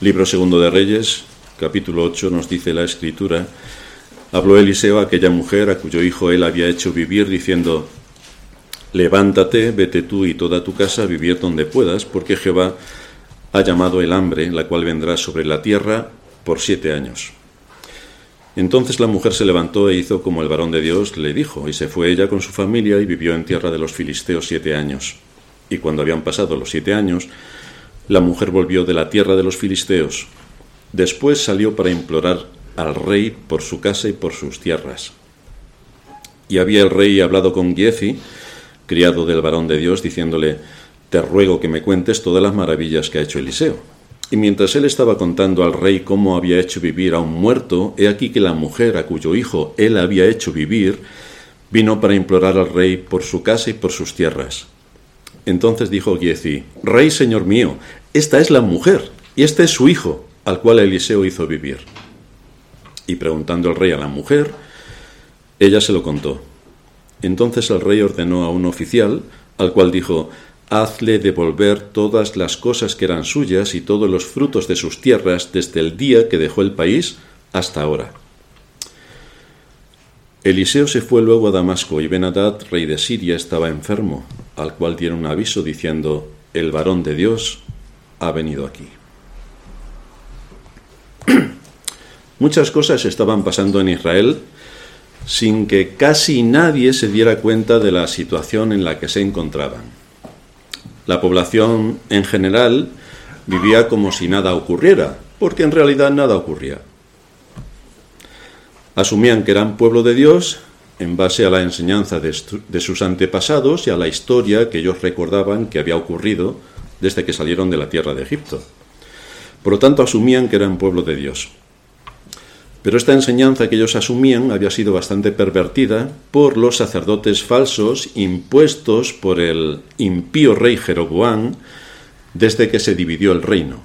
Libro segundo de Reyes, capítulo 8, nos dice la escritura, habló Eliseo a aquella mujer a cuyo hijo él había hecho vivir, diciendo, levántate, vete tú y toda tu casa a vivir donde puedas, porque Jehová ha llamado el hambre, la cual vendrá sobre la tierra por siete años. Entonces la mujer se levantó e hizo como el varón de Dios le dijo, y se fue ella con su familia y vivió en tierra de los filisteos siete años. Y cuando habían pasado los siete años, la mujer volvió de la tierra de los filisteos. Después salió para implorar al rey por su casa y por sus tierras. Y había el rey hablado con Giezi, criado del varón de Dios, diciéndole, Te ruego que me cuentes todas las maravillas que ha hecho Eliseo. Y mientras él estaba contando al rey cómo había hecho vivir a un muerto, he aquí que la mujer a cuyo hijo él había hecho vivir, vino para implorar al rey por su casa y por sus tierras. Entonces dijo Giezi, Rey, señor mío, esta es la mujer y este es su hijo, al cual Eliseo hizo vivir. Y preguntando el rey a la mujer, ella se lo contó. Entonces el rey ordenó a un oficial, al cual dijo, Hazle devolver todas las cosas que eran suyas y todos los frutos de sus tierras desde el día que dejó el país hasta ahora. Eliseo se fue luego a Damasco y Benadad, rey de Siria, estaba enfermo, al cual dieron aviso diciendo, El varón de Dios ha venido aquí. Muchas cosas estaban pasando en Israel sin que casi nadie se diera cuenta de la situación en la que se encontraban. La población en general vivía como si nada ocurriera, porque en realidad nada ocurría. Asumían que eran pueblo de Dios en base a la enseñanza de, sus antepasados y a la historia que ellos recordaban que había ocurrido desde que salieron de la tierra de Egipto. Por lo tanto, asumían que eran pueblo de Dios. Pero esta enseñanza que ellos asumían había sido bastante pervertida por los sacerdotes falsos impuestos por el impío rey Jeroboam desde que se dividió el reino.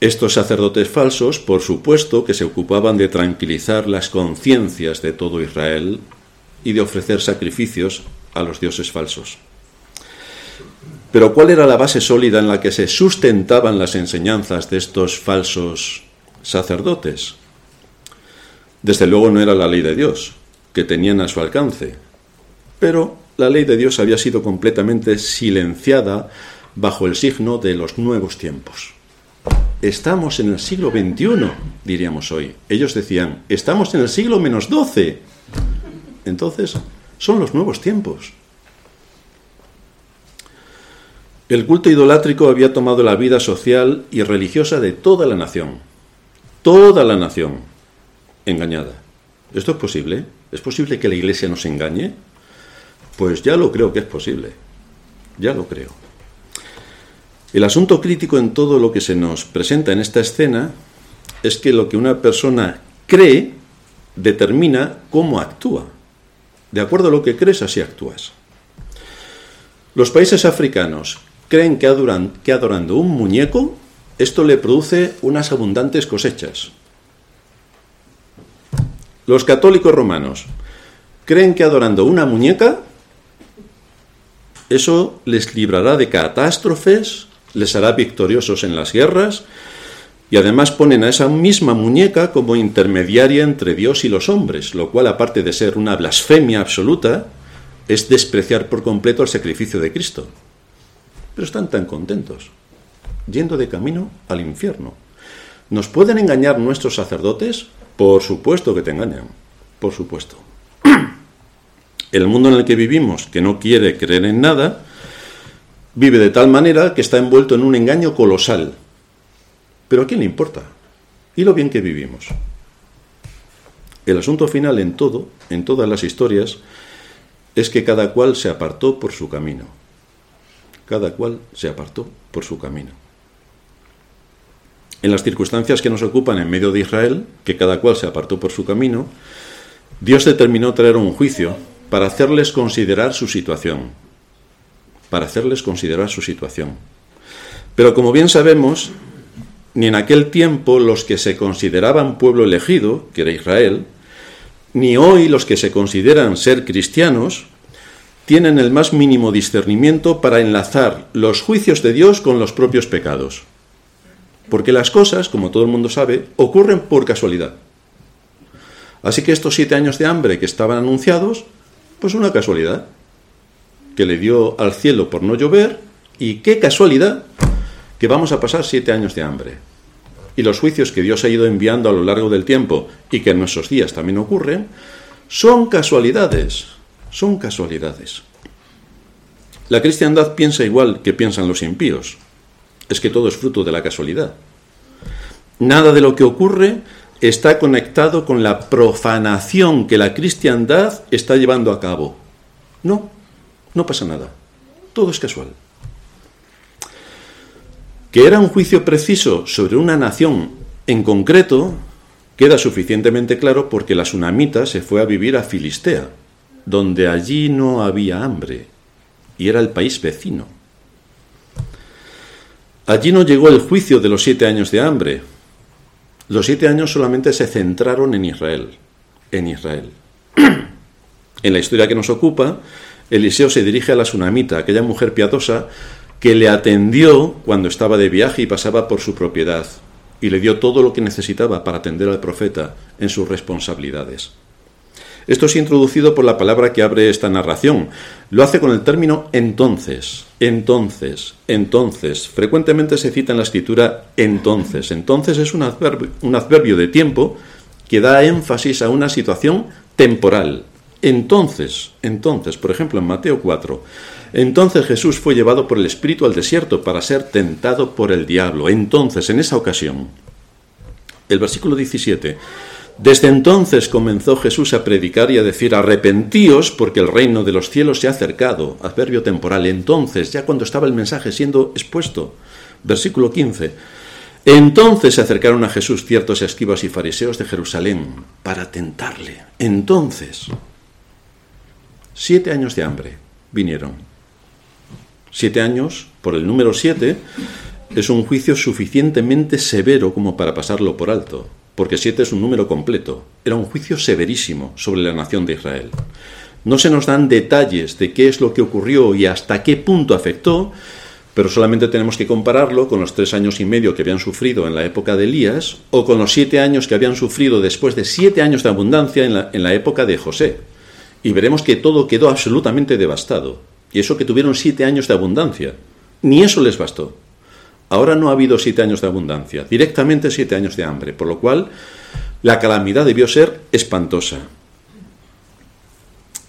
Estos sacerdotes falsos, por supuesto, que se ocupaban de tranquilizar las conciencias de todo Israel y de ofrecer sacrificios a los dioses falsos. Pero ¿cuál era la base sólida en la que se sustentaban las enseñanzas de estos falsos sacerdotes? Desde luego no era la ley de Dios, que tenían a su alcance, pero la ley de Dios había sido completamente silenciada bajo el signo de los nuevos tiempos. Estamos en el siglo XXI, diríamos hoy. Ellos decían, estamos en el siglo menos 12. Entonces, son los nuevos tiempos. El culto idolátrico había tomado la vida social y religiosa de toda la nación. Toda la nación engañada. ¿Esto es posible? ¿Es posible que la iglesia nos engañe? Pues ya lo creo que es posible. Ya lo creo. El asunto crítico en todo lo que se nos presenta en esta escena es que lo que una persona cree determina cómo actúa. De acuerdo a lo que crees, así actúas. Los países africanos creen que, que adorando un muñeco, esto le produce unas abundantes cosechas. Los católicos romanos creen que adorando una muñeca, eso les librará de catástrofes, les hará victoriosos en las guerras, y además ponen a esa misma muñeca como intermediaria entre Dios y los hombres, lo cual, aparte de ser una blasfemia absoluta, es despreciar por completo el sacrificio de Cristo pero están tan contentos, yendo de camino al infierno. ¿Nos pueden engañar nuestros sacerdotes? Por supuesto que te engañan, por supuesto. El mundo en el que vivimos, que no quiere creer en nada, vive de tal manera que está envuelto en un engaño colosal. Pero ¿a quién le importa? ¿Y lo bien que vivimos? El asunto final en todo, en todas las historias, es que cada cual se apartó por su camino cada cual se apartó por su camino. En las circunstancias que nos ocupan en medio de Israel, que cada cual se apartó por su camino, Dios determinó traer un juicio para hacerles considerar su situación, para hacerles considerar su situación. Pero como bien sabemos, ni en aquel tiempo los que se consideraban pueblo elegido, que era Israel, ni hoy los que se consideran ser cristianos, tienen el más mínimo discernimiento para enlazar los juicios de Dios con los propios pecados. Porque las cosas, como todo el mundo sabe, ocurren por casualidad. Así que estos siete años de hambre que estaban anunciados, pues una casualidad, que le dio al cielo por no llover, y qué casualidad que vamos a pasar siete años de hambre. Y los juicios que Dios ha ido enviando a lo largo del tiempo y que en nuestros días también ocurren, son casualidades, son casualidades. La cristiandad piensa igual que piensan los impíos. Es que todo es fruto de la casualidad. Nada de lo que ocurre está conectado con la profanación que la cristiandad está llevando a cabo. No, no pasa nada. Todo es casual. Que era un juicio preciso sobre una nación en concreto queda suficientemente claro porque la tsunamita se fue a vivir a Filistea, donde allí no había hambre, y era el país vecino. Allí no llegó el juicio de los siete años de hambre, los siete años solamente se centraron en Israel, en Israel. En la historia que nos ocupa, Eliseo se dirige a la Sunamita, aquella mujer piadosa que le atendió cuando estaba de viaje y pasaba por su propiedad, y le dio todo lo que necesitaba para atender al profeta en sus responsabilidades. Esto es introducido por la palabra que abre esta narración. Lo hace con el término entonces, entonces, entonces. Frecuentemente se cita en la escritura entonces. Entonces es un adverbio, un adverbio de tiempo que da énfasis a una situación temporal. Entonces, entonces, por ejemplo en Mateo 4, entonces Jesús fue llevado por el Espíritu al desierto para ser tentado por el diablo. Entonces, en esa ocasión, el versículo 17, desde entonces comenzó Jesús a predicar y a decir, arrepentíos porque el reino de los cielos se ha acercado. Adverbio temporal. Entonces, ya cuando estaba el mensaje siendo expuesto. Versículo 15. Entonces se acercaron a Jesús ciertos escribas y fariseos de Jerusalén para tentarle. Entonces, siete años de hambre vinieron. Siete años, por el número siete, es un juicio suficientemente severo como para pasarlo por alto porque siete es un número completo. Era un juicio severísimo sobre la nación de Israel. No se nos dan detalles de qué es lo que ocurrió y hasta qué punto afectó, pero solamente tenemos que compararlo con los tres años y medio que habían sufrido en la época de Elías o con los siete años que habían sufrido después de siete años de abundancia en la, en la época de José. Y veremos que todo quedó absolutamente devastado. Y eso que tuvieron siete años de abundancia. Ni eso les bastó. Ahora no ha habido siete años de abundancia, directamente siete años de hambre, por lo cual la calamidad debió ser espantosa.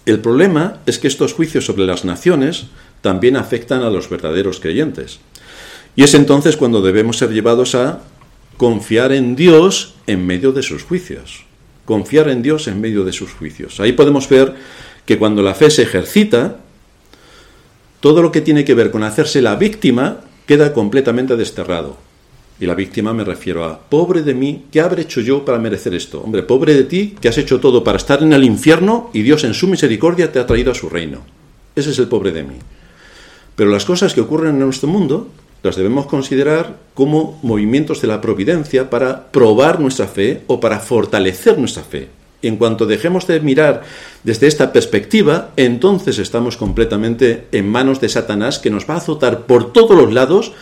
El problema es que estos juicios sobre las naciones también afectan a los verdaderos creyentes. Y es entonces cuando debemos ser llevados a confiar en Dios en medio de sus juicios. Confiar en Dios en medio de sus juicios. Ahí podemos ver que cuando la fe se ejercita, todo lo que tiene que ver con hacerse la víctima queda completamente desterrado. Y la víctima me refiero a, pobre de mí, ¿qué habré hecho yo para merecer esto? Hombre, pobre de ti, que has hecho todo para estar en el infierno y Dios en su misericordia te ha traído a su reino. Ese es el pobre de mí. Pero las cosas que ocurren en nuestro mundo las debemos considerar como movimientos de la providencia para probar nuestra fe o para fortalecer nuestra fe. En cuanto dejemos de mirar desde esta perspectiva, entonces estamos completamente en manos de Satanás que nos va a azotar por todos los lados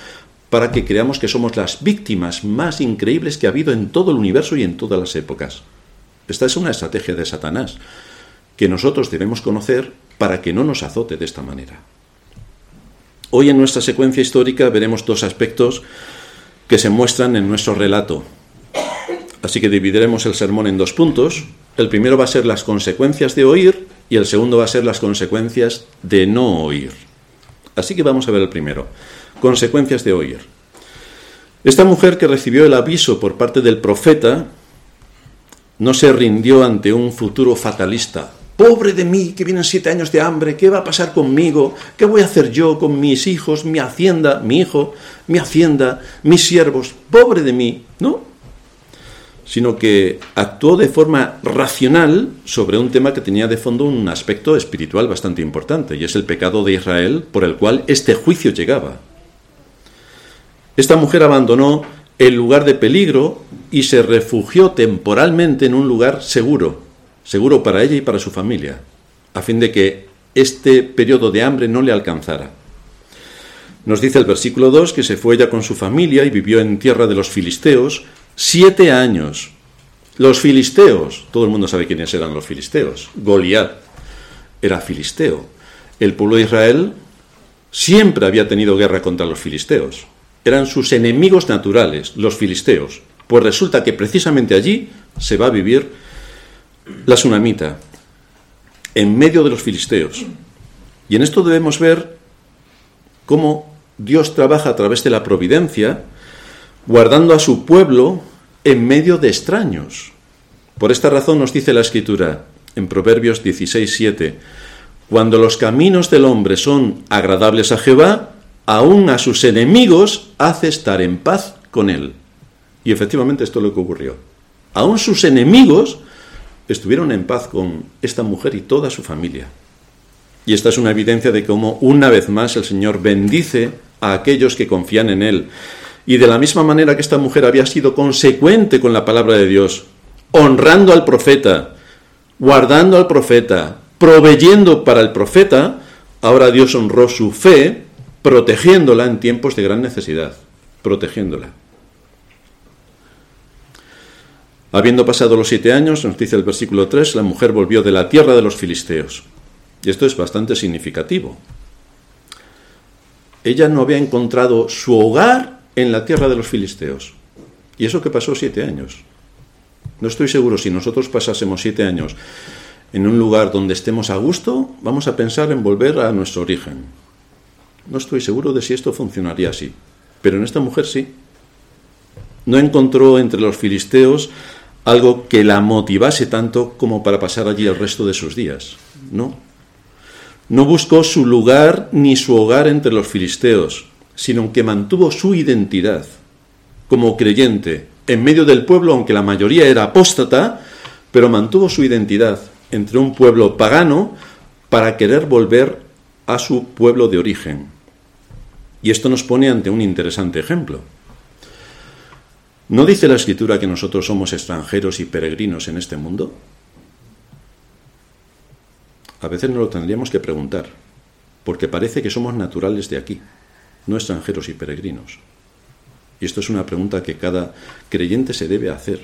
para que creamos que somos las víctimas más increíbles que ha habido en todo el universo y en todas las épocas. Esta es una estrategia de Satanás que nosotros debemos conocer para que no nos azote de esta manera. Hoy en nuestra secuencia histórica veremos dos aspectos que se muestran en nuestro relato. Así que dividiremos el sermón en dos puntos. El primero va a ser las consecuencias de oír y el segundo va a ser las consecuencias de no oír. Así que vamos a ver el primero. Consecuencias de oír. Esta mujer que recibió el aviso por parte del profeta no se rindió ante un futuro fatalista. Pobre de mí, que vienen siete años de hambre, ¿qué va a pasar conmigo? ¿Qué voy a hacer yo con mis hijos, mi hacienda, mi hijo, mi hacienda, mis siervos? Pobre de mí, ¿no? Sino que actuó de forma racional sobre un tema que tenía de fondo un aspecto espiritual bastante importante, y es el pecado de Israel por el cual este juicio llegaba. Esta mujer abandonó el lugar de peligro y se refugió temporalmente en un lugar seguro, seguro para ella y para su familia, a fin de que este periodo de hambre no le alcanzara. Nos dice el versículo 2 que se fue ya con su familia y vivió en tierra de los filisteos siete años. Los filisteos, todo el mundo sabe quiénes eran los filisteos. Goliat era filisteo. El pueblo de Israel siempre había tenido guerra contra los filisteos. Eran sus enemigos naturales, los filisteos. Pues resulta que precisamente allí se va a vivir la tsunamita, en medio de los filisteos. Y en esto debemos ver cómo Dios trabaja a través de la providencia, guardando a su pueblo en medio de extraños. Por esta razón nos dice la Escritura en Proverbios 16, 7, cuando los caminos del hombre son agradables a Jehová, aún a sus enemigos hace estar en paz con él. Y efectivamente esto es lo que ocurrió. Aún sus enemigos estuvieron en paz con esta mujer y toda su familia. Y esta es una evidencia de cómo una vez más el Señor bendice a aquellos que confían en Él. Y de la misma manera que esta mujer había sido consecuente con la palabra de Dios, honrando al profeta, guardando al profeta, proveyendo para el profeta, ahora Dios honró su fe, protegiéndola en tiempos de gran necesidad, protegiéndola. Habiendo pasado los siete años, nos dice el versículo 3, la mujer volvió de la tierra de los filisteos. Y esto es bastante significativo. Ella no había encontrado su hogar en la tierra de los filisteos. Y eso que pasó siete años. No estoy seguro si nosotros pasásemos siete años en un lugar donde estemos a gusto, vamos a pensar en volver a nuestro origen. No estoy seguro de si esto funcionaría así, pero en esta mujer sí. No encontró entre los filisteos algo que la motivase tanto como para pasar allí el resto de sus días. No. No buscó su lugar ni su hogar entre los filisteos, sino que mantuvo su identidad como creyente en medio del pueblo, aunque la mayoría era apóstata, pero mantuvo su identidad entre un pueblo pagano para querer volver a su pueblo de origen. Y esto nos pone ante un interesante ejemplo. ¿No dice la escritura que nosotros somos extranjeros y peregrinos en este mundo? A veces nos lo tendríamos que preguntar, porque parece que somos naturales de aquí, no extranjeros y peregrinos. Y esto es una pregunta que cada creyente se debe hacer,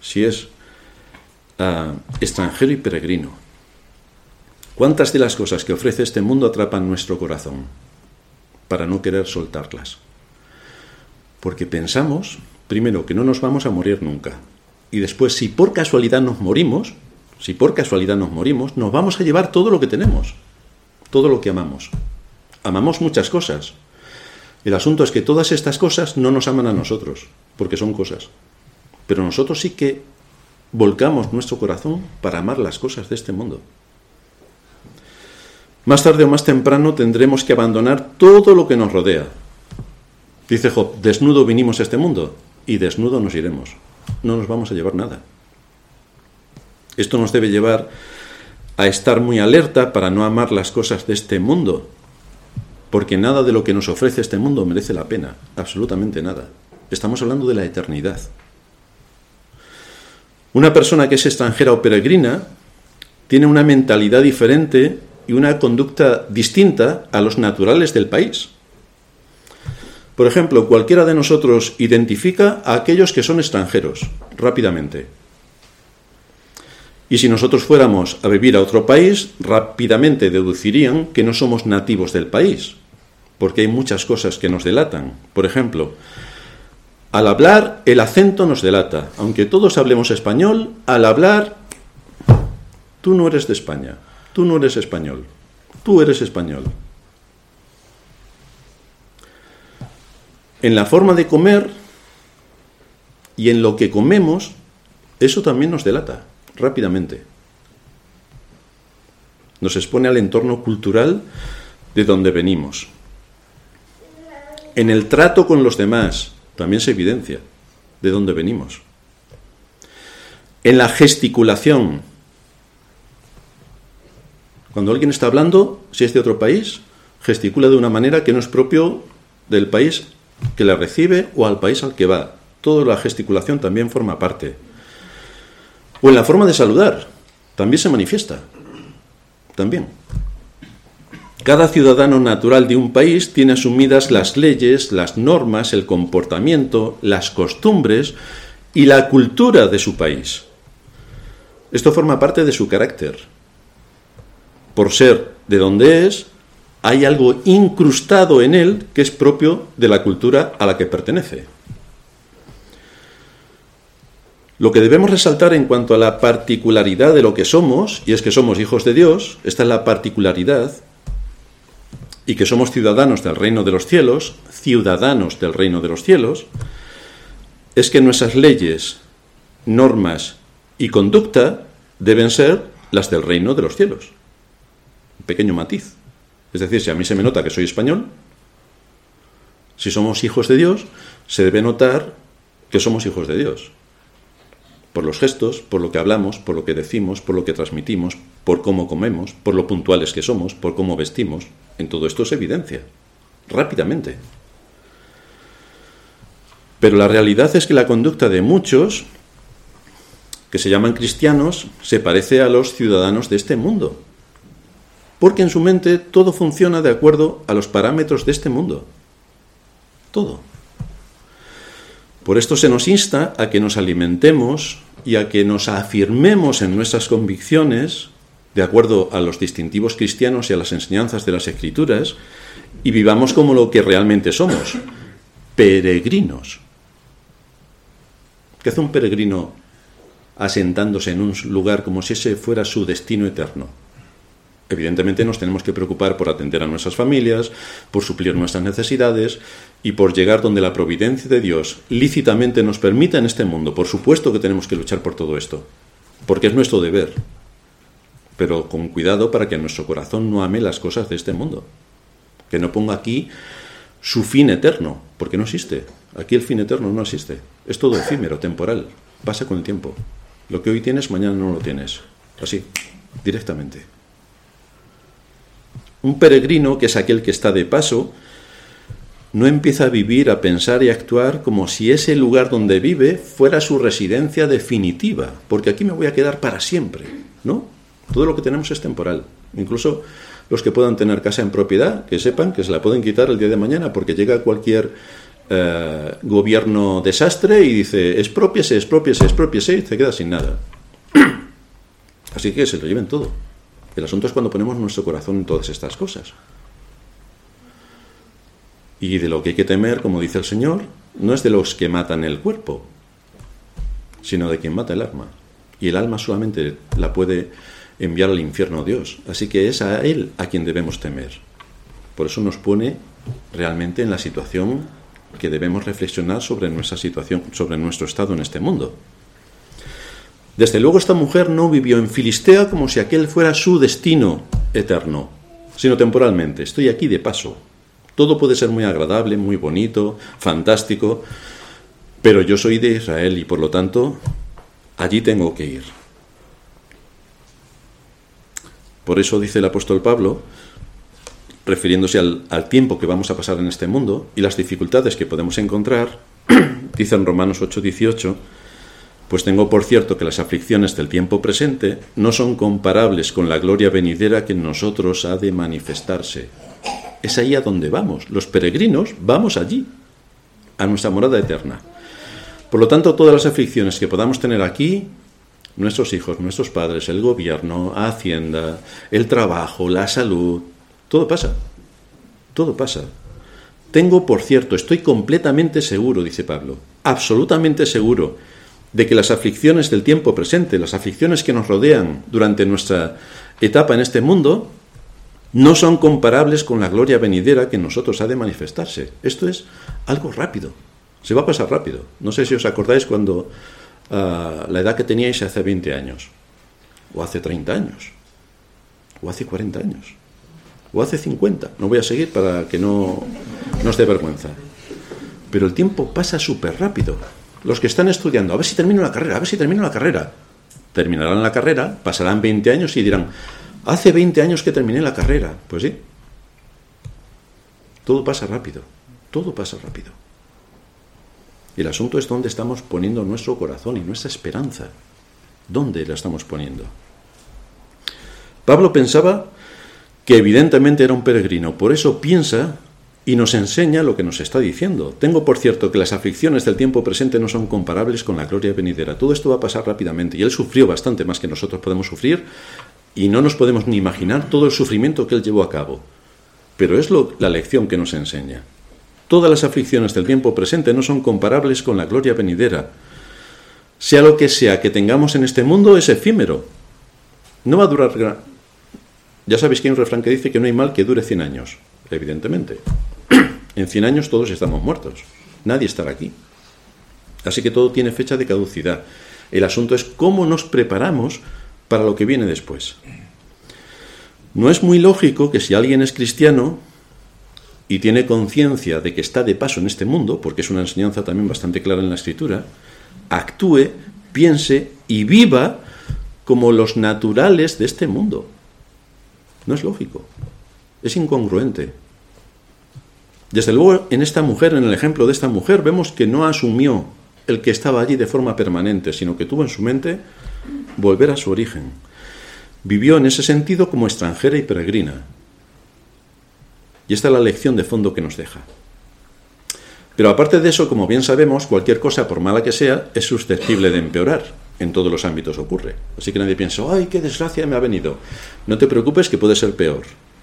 si es ah, extranjero y peregrino. ¿Cuántas de las cosas que ofrece este mundo atrapan nuestro corazón para no querer soltarlas? Porque pensamos primero, que no nos vamos a morir nunca. Y después, si por casualidad nos morimos, si por casualidad nos morimos, nos vamos a llevar todo lo que tenemos, todo lo que amamos. Amamos muchas cosas. El asunto es que todas estas cosas no nos aman a nosotros, porque son cosas. Pero nosotros sí que volcamos nuestro corazón para amar las cosas de este mundo. Más tarde o más temprano tendremos que abandonar todo lo que nos rodea. Dice Job, desnudo vinimos a este mundo y desnudo nos iremos. No nos vamos a llevar nada. Esto nos debe llevar a estar muy alerta para no amar las cosas de este mundo, porque nada de lo que nos ofrece este mundo merece la pena, absolutamente nada. Estamos hablando de la eternidad. Una persona que es extranjera o peregrina tiene una mentalidad diferente y una conducta distinta a los naturales del país. Por ejemplo, cualquiera de nosotros identifica a aquellos que son extranjeros rápidamente. Y si nosotros fuéramos a vivir a otro país, rápidamente deducirían que no somos nativos del país, porque hay muchas cosas que nos delatan. Por ejemplo, al hablar el acento nos delata. Aunque todos hablemos español, al hablar tú no eres de España, tú no eres español, tú eres español. en la forma de comer y en lo que comemos, eso también nos delata rápidamente. Nos expone al entorno cultural de donde venimos. En el trato con los demás también se evidencia de dónde venimos. En la gesticulación. Cuando alguien está hablando, si es de otro país, gesticula de una manera que no es propio del país que la recibe o al país al que va. Toda la gesticulación también forma parte. O en la forma de saludar, también se manifiesta. También. Cada ciudadano natural de un país tiene asumidas las leyes, las normas, el comportamiento, las costumbres y la cultura de su país. Esto forma parte de su carácter. Por ser de donde es, hay algo incrustado en él que es propio de la cultura a la que pertenece. Lo que debemos resaltar en cuanto a la particularidad de lo que somos, y es que somos hijos de Dios, esta es la particularidad, y que somos ciudadanos del reino de los cielos, ciudadanos del reino de los cielos, es que nuestras leyes, normas y conducta deben ser las del reino de los cielos. Un pequeño matiz. Es decir, si a mí se me nota que soy español, si somos hijos de Dios, se debe notar que somos hijos de Dios por los gestos, por lo que hablamos, por lo que decimos, por lo que transmitimos, por cómo comemos, por lo puntuales que somos, por cómo vestimos. En todo esto es evidencia, rápidamente. Pero la realidad es que la conducta de muchos, que se llaman cristianos, se parece a los ciudadanos de este mundo. Porque en su mente todo funciona de acuerdo a los parámetros de este mundo. Todo. Por esto se nos insta a que nos alimentemos y a que nos afirmemos en nuestras convicciones, de acuerdo a los distintivos cristianos y a las enseñanzas de las Escrituras, y vivamos como lo que realmente somos, peregrinos. ¿Qué hace un peregrino asentándose en un lugar como si ese fuera su destino eterno? Evidentemente nos tenemos que preocupar por atender a nuestras familias, por suplir nuestras necesidades y por llegar donde la providencia de Dios lícitamente nos permita en este mundo. Por supuesto que tenemos que luchar por todo esto, porque es nuestro deber, pero con cuidado para que nuestro corazón no ame las cosas de este mundo, que no ponga aquí su fin eterno, porque no existe. Aquí el fin eterno no existe. Es todo efímero, temporal, pasa con el tiempo. Lo que hoy tienes, mañana no lo tienes. Así, directamente. Un peregrino, que es aquel que está de paso, no empieza a vivir, a pensar y a actuar como si ese lugar donde vive fuera su residencia definitiva, porque aquí me voy a quedar para siempre, ¿no? Todo lo que tenemos es temporal. Incluso los que puedan tener casa en propiedad, que sepan que se la pueden quitar el día de mañana, porque llega cualquier eh, gobierno desastre y dice, expropiese, expropiese, expropiese, y se queda sin nada. Así que se lo lleven todo. El asunto es cuando ponemos nuestro corazón en todas estas cosas. Y de lo que hay que temer, como dice el Señor, no es de los que matan el cuerpo, sino de quien mata el alma. Y el alma solamente la puede enviar al infierno Dios. Así que es a Él a quien debemos temer. Por eso nos pone realmente en la situación que debemos reflexionar sobre nuestra situación, sobre nuestro estado en este mundo. Desde luego esta mujer no vivió en Filistea como si aquel fuera su destino eterno, sino temporalmente. Estoy aquí de paso. Todo puede ser muy agradable, muy bonito, fantástico, pero yo soy de Israel y por lo tanto allí tengo que ir. Por eso dice el apóstol Pablo, refiriéndose al, tiempo que vamos a pasar en este mundo y las dificultades que podemos encontrar, dice en Romanos 8:18, pues tengo por cierto que las aflicciones del tiempo presente no son comparables con la gloria venidera que en nosotros ha de manifestarse. Es ahí a donde vamos. Los peregrinos vamos allí, a nuestra morada eterna. Por lo tanto, todas las aflicciones que podamos tener aquí, nuestros hijos, nuestros padres, el gobierno, Hacienda, el trabajo, la salud, todo pasa. Todo pasa. Tengo, por cierto, estoy completamente seguro, dice Pablo, absolutamente seguro, de que las aflicciones del tiempo presente, las aflicciones que nos rodean durante nuestra etapa en este mundo, no son comparables con la gloria venidera que en nosotros ha de manifestarse. Esto es algo rápido, se va a pasar rápido. No sé si os acordáis cuando ah, la edad que teníais hace 20 años, o hace 30 años, o hace 40 años, o hace 50. No voy a seguir para que no, no os dé vergüenza. Pero el tiempo pasa súper rápido los que están estudiando, a ver si termino la carrera, a ver si termino la carrera. Terminarán la carrera, pasarán 20 años y dirán, hace 20 años que terminé la carrera. Pues sí. Todo pasa rápido, todo pasa rápido. Y el asunto es dónde estamos poniendo nuestro corazón y nuestra esperanza. ¿Dónde la estamos poniendo? Pablo pensaba que evidentemente era un peregrino. Por eso piensa y nos enseña lo que nos está diciendo. Tengo por cierto que las aflicciones del tiempo presente no son comparables con la gloria venidera. Todo esto va a pasar rápidamente y él sufrió bastante más que nosotros podemos sufrir y no nos podemos ni imaginar todo el sufrimiento que él llevó a cabo. Pero es lo, la lección que nos enseña. Todas las aflicciones del tiempo presente no son comparables con la gloria venidera. Sea lo que sea que tengamos en este mundo es efímero. No va a durar... Ya sabéis que hay un refrán que dice que no hay mal que dure 100 años, evidentemente. En 100 años todos estamos muertos. Nadie estará aquí. Así que todo tiene fecha de caducidad. El asunto es cómo nos preparamos para lo que viene después. No es muy lógico que si alguien es cristiano y tiene conciencia de que está de paso en este mundo, porque es una enseñanza también bastante clara en la escritura, actúe, piense y viva como los naturales de este mundo. No es lógico, es incongruente. Desde luego, en esta mujer, en el ejemplo de esta mujer, vemos que no asumió el que estaba allí de forma permanente, sino que tuvo en su mente volver a su origen. Vivió en ese sentido como extranjera y peregrina. Y esta es la lección de fondo que nos deja. Pero aparte de eso, como bien sabemos, cualquier cosa, por mala que sea, es susceptible de empeorar. En todos los ámbitos ocurre. Así que nadie piensa, ay, qué desgracia me ha venido. No te preocupes que puede ser peor.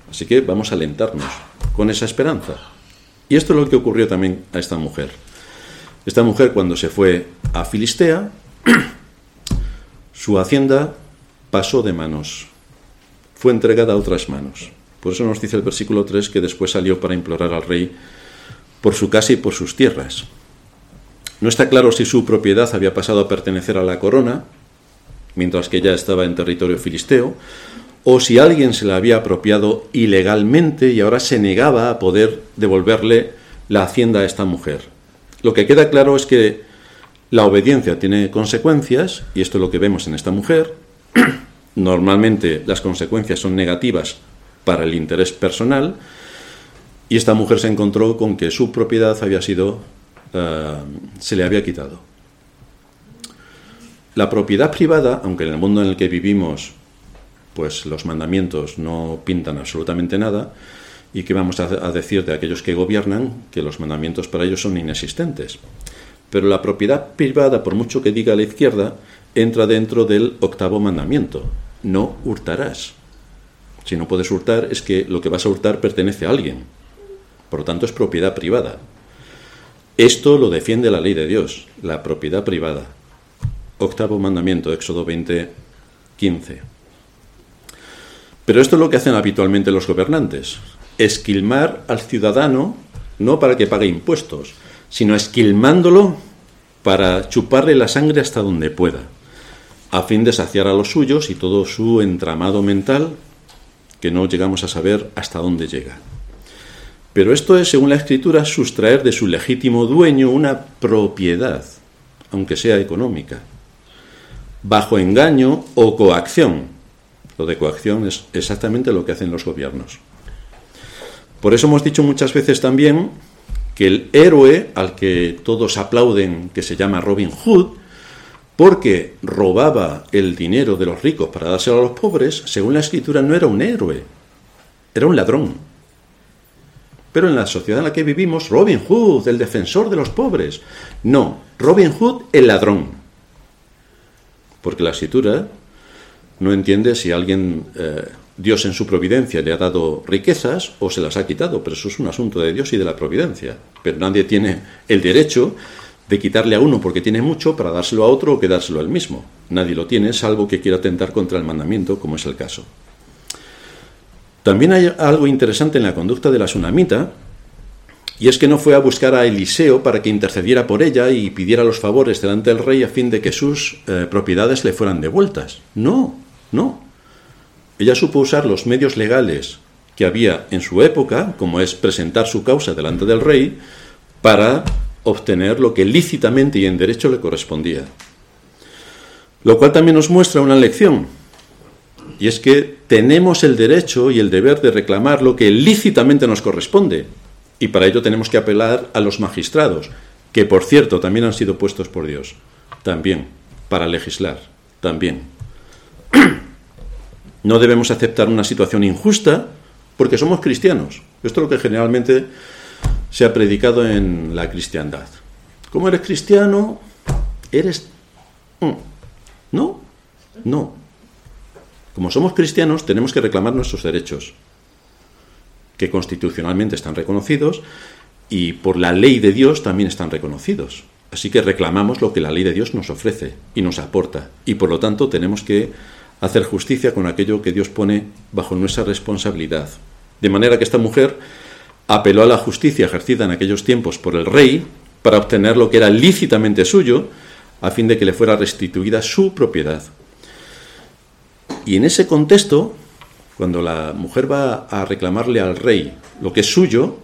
Así que vamos a alentarnos con esa esperanza. Y esto es lo que ocurrió también a esta mujer. Esta mujer cuando se fue a Filistea, su hacienda pasó de manos, fue entregada a otras manos. Por eso nos dice el versículo 3 que después salió para implorar al rey por su casa y por sus tierras. No está claro si su propiedad había pasado a pertenecer a la corona, mientras que ella estaba en territorio filisteo, o si alguien se la había apropiado ilegalmente y ahora se negaba a poder devolverle la hacienda a esta mujer. Lo que queda claro es que la obediencia tiene consecuencias, y esto es lo que vemos en esta mujer. Normalmente las consecuencias son negativas para el interés personal, y esta mujer se encontró con que su propiedad había sido, eh, se le había quitado. La propiedad privada, aunque en el mundo en el que vivimos pues los mandamientos no pintan absolutamente nada, y que vamos a, decir de aquellos que gobiernan que los mandamientos para ellos son inexistentes. Pero la propiedad privada, por mucho que diga la izquierda, entra dentro del octavo mandamiento. No hurtarás. Si no puedes hurtar, es que lo que vas a hurtar pertenece a alguien. Por lo tanto, es propiedad privada. Esto lo defiende la ley de Dios, la propiedad privada. Octavo mandamiento, Éxodo 20, 15. Pero esto es lo que hacen habitualmente los gobernantes, esquilmar al ciudadano no para que pague impuestos, sino esquilmándolo para chuparle la sangre hasta donde pueda, a fin de saciar a los suyos y todo su entramado mental que no llegamos a saber hasta dónde llega. Pero esto es, según la escritura, sustraer de su legítimo dueño una propiedad, aunque sea económica, bajo engaño o coacción, lo de coacción es exactamente lo que hacen los gobiernos. Por eso hemos dicho muchas veces también que el héroe al que todos aplauden, que se llama Robin Hood, porque robaba el dinero de los ricos para dárselo a los pobres, según la escritura no era un héroe, era un ladrón. Pero en la sociedad en la que vivimos, Robin Hood, el defensor de los pobres. No, Robin Hood, el ladrón. Porque la escritura no entiende si alguien, eh, Dios en su providencia le ha dado riquezas o se las ha quitado, pero eso es un asunto de Dios y de la providencia. Pero nadie tiene el derecho de quitarle a uno porque tiene mucho para dárselo a otro o quedárselo al mismo. Nadie lo tiene, salvo que quiera atentar contra el mandamiento, como es el caso. También hay algo interesante en la conducta de la tsunamita, y es que no fue a buscar a Eliseo para que intercediera por ella y pidiera los favores delante del rey a fin de que sus eh, propiedades le fueran devueltas. No, no. Ella supo usar los medios legales que había en su época, como es presentar su causa delante del rey, para obtener lo que lícitamente y en derecho le correspondía. Lo cual también nos muestra una lección, y es que tenemos el derecho y el deber de reclamar lo que lícitamente nos corresponde, y para ello tenemos que apelar a los magistrados, que por cierto también han sido puestos por Dios, también, para legislar, también. No debemos aceptar una situación injusta porque somos cristianos. Esto es lo que generalmente se ha predicado en la cristiandad. ¿Cómo eres cristiano? Eres... Mm, no, no. Como somos cristianos tenemos que reclamar nuestros derechos, que constitucionalmente están reconocidos y por la ley de Dios también están reconocidos. Así que reclamamos lo que la ley de Dios nos ofrece y nos aporta. Y por lo tanto tenemos que hacer justicia con aquello que Dios pone bajo nuestra responsabilidad. De manera que esta mujer apeló a la justicia ejercida en aquellos tiempos por el rey para obtener lo que era lícitamente suyo, a fin de que le fuera restituida su propiedad. Y en ese contexto, cuando la mujer va a reclamarle al rey lo que es suyo,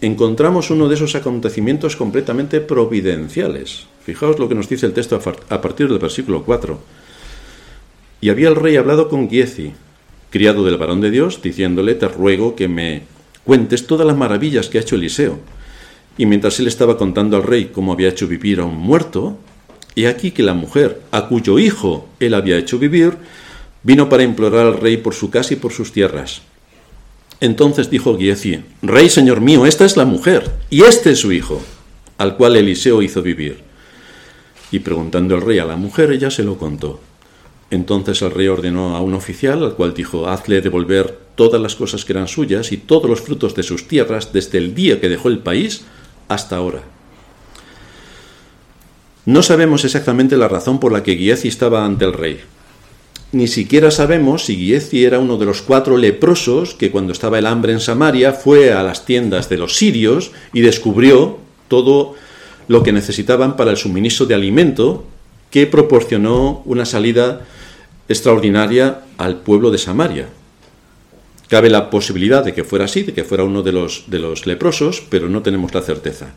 encontramos uno de esos acontecimientos completamente providenciales. Fijaos lo que nos dice el texto a partir del versículo 4. Y había el rey hablado con Giezi, criado del varón de Dios, diciéndole, te ruego que me cuentes todas las maravillas que ha hecho Eliseo. Y mientras él estaba contando al rey cómo había hecho vivir a un muerto, he aquí que la mujer, a cuyo hijo él había hecho vivir, vino para implorar al rey por su casa y por sus tierras. Entonces dijo Giezi, Rey, señor mío, esta es la mujer, y este es su hijo, al cual Eliseo hizo vivir. Y preguntando el rey a la mujer, ella se lo contó. Entonces el rey ordenó a un oficial, al cual dijo, hazle devolver todas las cosas que eran suyas y todos los frutos de sus tierras desde el día que dejó el país hasta ahora. No sabemos exactamente la razón por la que Giezi estaba ante el rey, ni siquiera sabemos si Giezi era uno de los cuatro leprosos que cuando estaba el hambre en Samaria fue a las tiendas de los sirios y descubrió todo lo que necesitaban para el suministro de alimento que proporcionó una salida extraordinaria al pueblo de Samaria. Cabe la posibilidad de que fuera así, de que fuera uno de los, de los leprosos, pero no tenemos la certeza.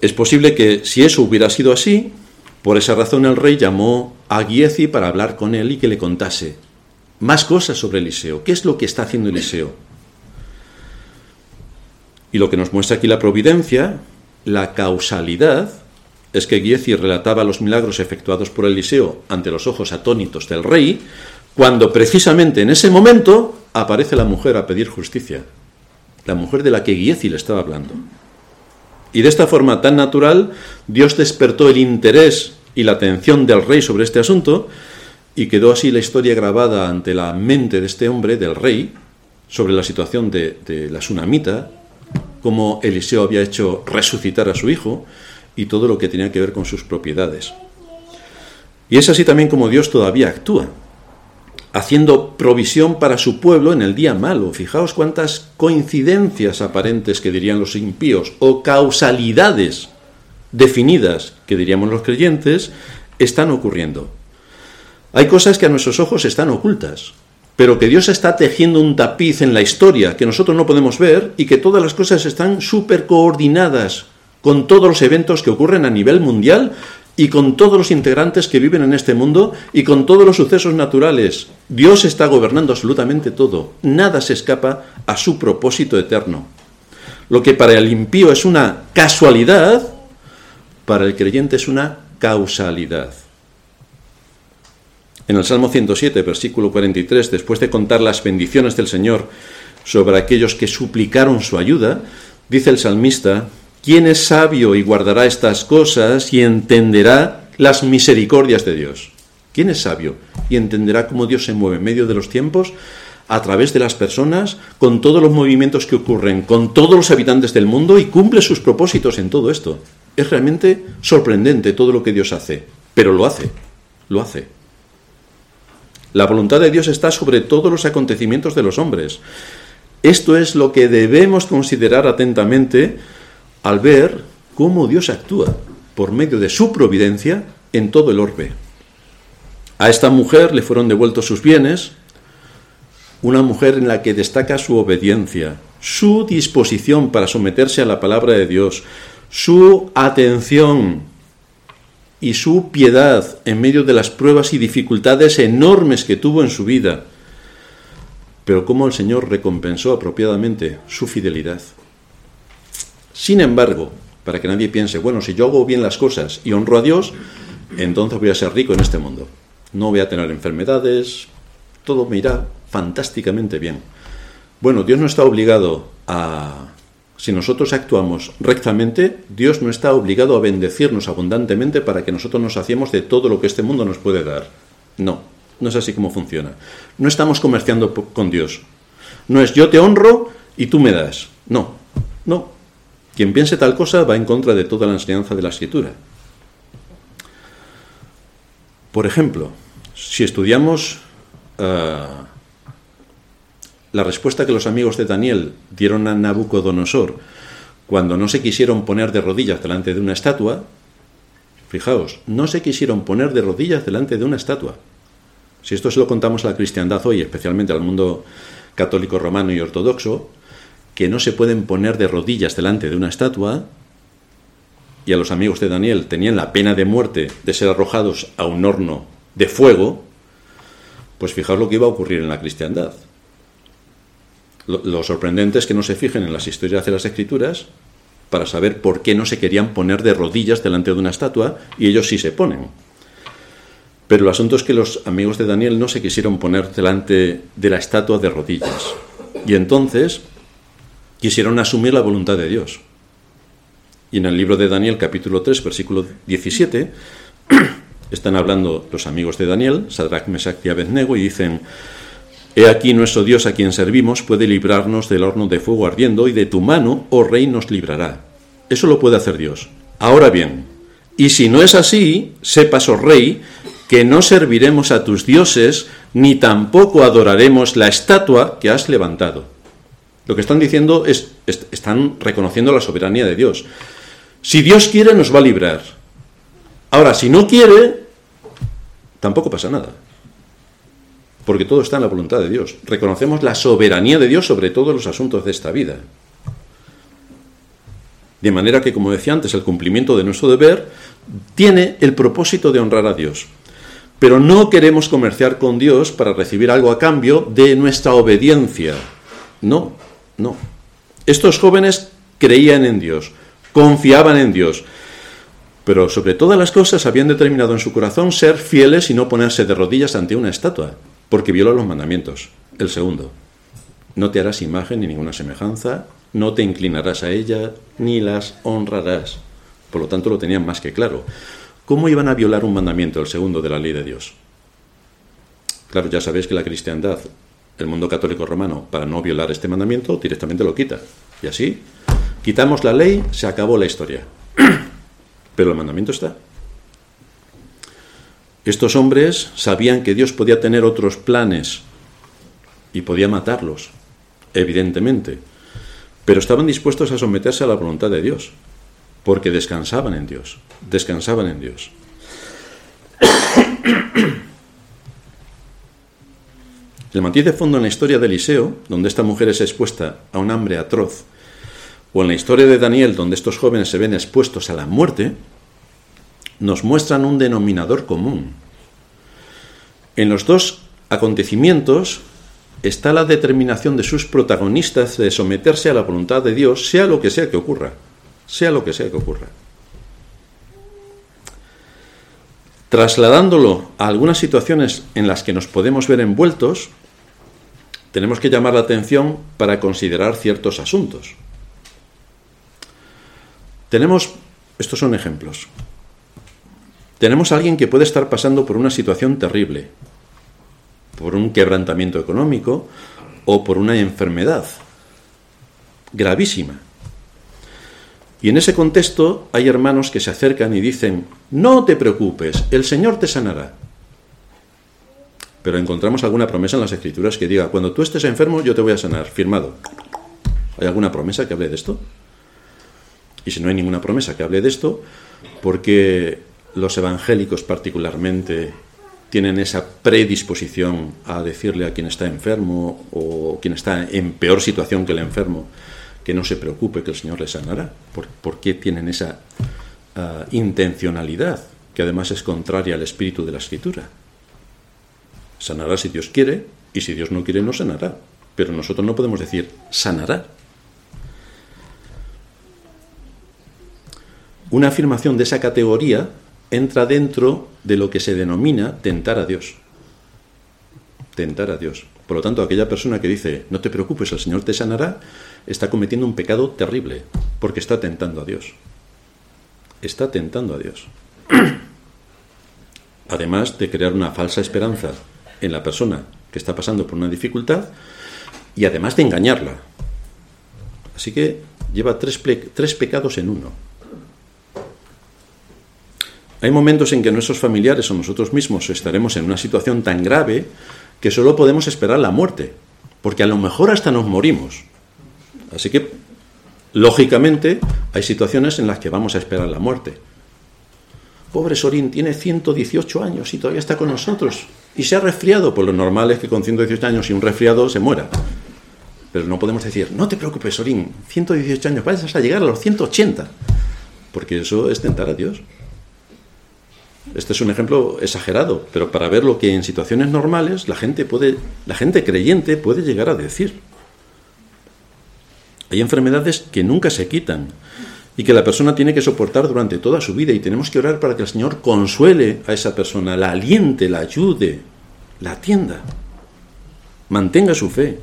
Es posible que si eso hubiera sido así, por esa razón el rey llamó a Giezi para hablar con él y que le contase más cosas sobre Eliseo. ¿Qué es lo que está haciendo Eliseo? Y lo que nos muestra aquí la providencia, la causalidad, es que Giezi relataba los milagros efectuados por Eliseo ante los ojos atónitos del rey, cuando precisamente en ese momento aparece la mujer a pedir justicia, la mujer de la que Giezi le estaba hablando. Y de esta forma tan natural, Dios despertó el interés y la atención del rey sobre este asunto, y quedó así la historia grabada ante la mente de este hombre, del rey, sobre la situación de, la tsunamita, cómo Eliseo había hecho resucitar a su hijo y todo lo que tenía que ver con sus propiedades. Y es así también como Dios todavía actúa haciendo provisión para su pueblo en el día malo. Fijaos cuántas coincidencias aparentes que dirían los impíos o causalidades definidas que diríamos los creyentes están ocurriendo. Hay cosas que a nuestros ojos están ocultas, pero que Dios está tejiendo un tapiz en la historia que nosotros no podemos ver y que todas las cosas están súper coordinadas con todos los eventos que ocurren a nivel mundial y con todos los integrantes que viven en este mundo y con todos los sucesos naturales. Dios está gobernando absolutamente todo. Nada se escapa a su propósito eterno. Lo que para el impío es una casualidad, para el creyente es una causalidad. En el Salmo 107, versículo 43, después de contar las bendiciones del Señor sobre aquellos que suplicaron su ayuda, dice el salmista, ¿Quién es sabio y guardará estas cosas y entenderá las misericordias de Dios? ¿Quién es sabio y entenderá cómo Dios se mueve en medio de los tiempos, a través de las personas, con todos los movimientos que ocurren, con todos los habitantes del mundo y cumple sus propósitos en todo esto? Es realmente sorprendente todo lo que Dios hace, pero lo hace, lo hace. La voluntad de Dios está sobre todos los acontecimientos de los hombres. Esto es lo que debemos considerar atentamente al ver cómo Dios actúa por medio de su providencia en todo el orbe. A esta mujer le fueron devueltos sus bienes, una mujer en la que destaca su obediencia, su disposición para someterse a la palabra de Dios, su atención y su piedad en medio de las pruebas y dificultades enormes que tuvo en su vida, pero cómo el Señor recompensó apropiadamente su fidelidad. Sin embargo, para que nadie piense, bueno, si yo hago bien las cosas y honro a Dios, entonces voy a ser rico en este mundo. No voy a tener enfermedades, todo me irá fantásticamente bien. Bueno, Dios no está obligado a... Si nosotros actuamos rectamente, Dios no está obligado a bendecirnos abundantemente para que nosotros nos hacemos de todo lo que este mundo nos puede dar. No, no es así como funciona. No estamos comerciando con Dios. No es yo te honro y tú me das. No, no. Quien piense tal cosa va en contra de toda la enseñanza de la escritura. Por ejemplo, si estudiamos eh, la respuesta que los amigos de Daniel dieron a Nabucodonosor cuando no se quisieron poner de rodillas delante de una estatua, fijaos, no se quisieron poner de rodillas delante de una estatua. Si esto se lo contamos a la cristiandad hoy, especialmente al mundo católico romano y ortodoxo, que no se pueden poner de rodillas delante de una estatua, y a los amigos de Daniel tenían la pena de muerte de ser arrojados a un horno de fuego, pues fijaos lo que iba a ocurrir en la cristiandad. Lo, sorprendente es que no se fijen en las historias de las escrituras para saber por qué no se querían poner de rodillas delante de una estatua y ellos sí se ponen. Pero el asunto es que los amigos de Daniel no se quisieron poner delante de la estatua de rodillas. Y entonces quisieron asumir la voluntad de Dios. Y en el libro de Daniel capítulo 3, versículo 17, están hablando los amigos de Daniel, Sadrach, Mesach y Abednego, y dicen, He aquí nuestro Dios a quien servimos puede librarnos del horno de fuego ardiendo y de tu mano, oh rey, nos librará. Eso lo puede hacer Dios. Ahora bien, y si no es así, sepas, oh rey, que no serviremos a tus dioses, ni tampoco adoraremos la estatua que has levantado. Lo que están diciendo es, están reconociendo la soberanía de Dios. Si Dios quiere, nos va a librar. Ahora, si no quiere, tampoco pasa nada porque todo está en la voluntad de Dios. Reconocemos la soberanía de Dios sobre todos los asuntos de esta vida. De manera que, como decía antes, el cumplimiento de nuestro deber tiene el propósito de honrar a Dios. Pero no queremos comerciar con Dios para recibir algo a cambio de nuestra obediencia. No, no. Estos jóvenes creían en Dios, confiaban en Dios, pero sobre todas las cosas habían determinado en su corazón ser fieles y no ponerse de rodillas ante una estatua porque viola los mandamientos. El segundo, no te harás imagen ni ninguna semejanza, no te inclinarás a ella, ni las honrarás. Por lo tanto, lo tenían más que claro. ¿Cómo iban a violar un mandamiento, el segundo de la ley de Dios? Claro, ya sabéis que la cristiandad, el mundo católico romano, para no violar este mandamiento, directamente lo quita. Y así, quitamos la ley, se acabó la historia. Pero el mandamiento está. Estos hombres sabían que Dios podía tener otros planes y podía matarlos, evidentemente, pero estaban dispuestos a someterse a la voluntad de Dios, porque descansaban en Dios, descansaban en Dios. El matiz de fondo en la historia de Eliseo, donde esta mujer es expuesta a un hambre atroz, o en la historia de Daniel, donde estos jóvenes se ven expuestos a la muerte, nos muestran un denominador común. En los dos acontecimientos está la determinación de sus protagonistas de someterse a la voluntad de Dios, sea lo que sea que ocurra, sea lo que sea que ocurra. Trasladándolo a algunas situaciones en las que nos podemos ver envueltos, tenemos que llamar la atención para considerar ciertos asuntos. Tenemos, estos son ejemplos, tenemos a alguien que puede estar pasando por una situación terrible, por un quebrantamiento económico o por una enfermedad gravísima. Y en ese contexto hay hermanos que se acercan y dicen, no te preocupes, el Señor te sanará. Pero encontramos alguna promesa en las escrituras que diga, cuando tú estés enfermo yo te voy a sanar, firmado. ¿Hay alguna promesa que hable de esto? Y si no hay ninguna promesa que hable de esto, porque los evangélicos particularmente tienen esa predisposición a decirle a quien está enfermo o quien está en peor situación que el enfermo que no se preocupe, que el Señor le sanará. ¿Por, qué tienen esa ah, intencionalidad que además es contraria al espíritu de la escritura? Sanará si Dios quiere y si Dios no quiere no sanará. Pero nosotros no podemos decir sanará. Una afirmación de esa categoría entra dentro de lo que se denomina tentar a Dios. Tentar a Dios. Por lo tanto, aquella persona que dice, no te preocupes, el Señor te sanará, está cometiendo un pecado terrible, porque está tentando a Dios. Está tentando a Dios. Además de crear una falsa esperanza en la persona que está pasando por una dificultad y además de engañarla. Así que lleva tres, tres pecados en uno. Hay momentos en que nuestros familiares o nosotros mismos estaremos en una situación tan grave que solo podemos esperar la muerte, porque a lo mejor hasta nos morimos. Así que, lógicamente, hay situaciones en las que vamos a esperar la muerte. Pobre Sorín, tiene 118 años y todavía está con nosotros. Y se ha resfriado, pues lo normal es que con 118 años y un resfriado se muera. Pero no podemos decir, no te preocupes, Sorín, 118 años, vas a llegar a los 180. Porque eso es tentar a Dios. Este es un ejemplo exagerado, pero para ver lo que en situaciones normales la gente puede, la gente creyente puede llegar a decir. Hay enfermedades que nunca se quitan y que la persona tiene que soportar durante toda su vida y tenemos que orar para que el Señor consuele a esa persona, la aliente, la ayude, la atienda, mantenga su fe.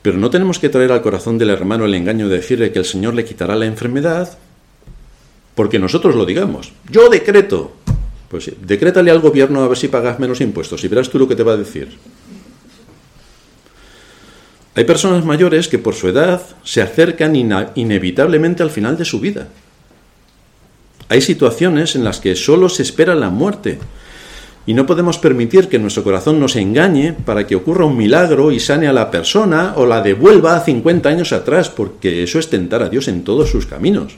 Pero no tenemos que traer al corazón del hermano el engaño de decirle que el Señor le quitará la enfermedad porque nosotros lo digamos. Yo decreto. Pues decrétale al gobierno a ver si pagas menos impuestos y verás tú lo que te va a decir. Hay personas mayores que por su edad se acercan inevitablemente al final de su vida. Hay situaciones en las que solo se espera la muerte y no podemos permitir que nuestro corazón nos engañe para que ocurra un milagro y sane a la persona o la devuelva a 50 años atrás, porque eso es tentar a Dios en todos sus caminos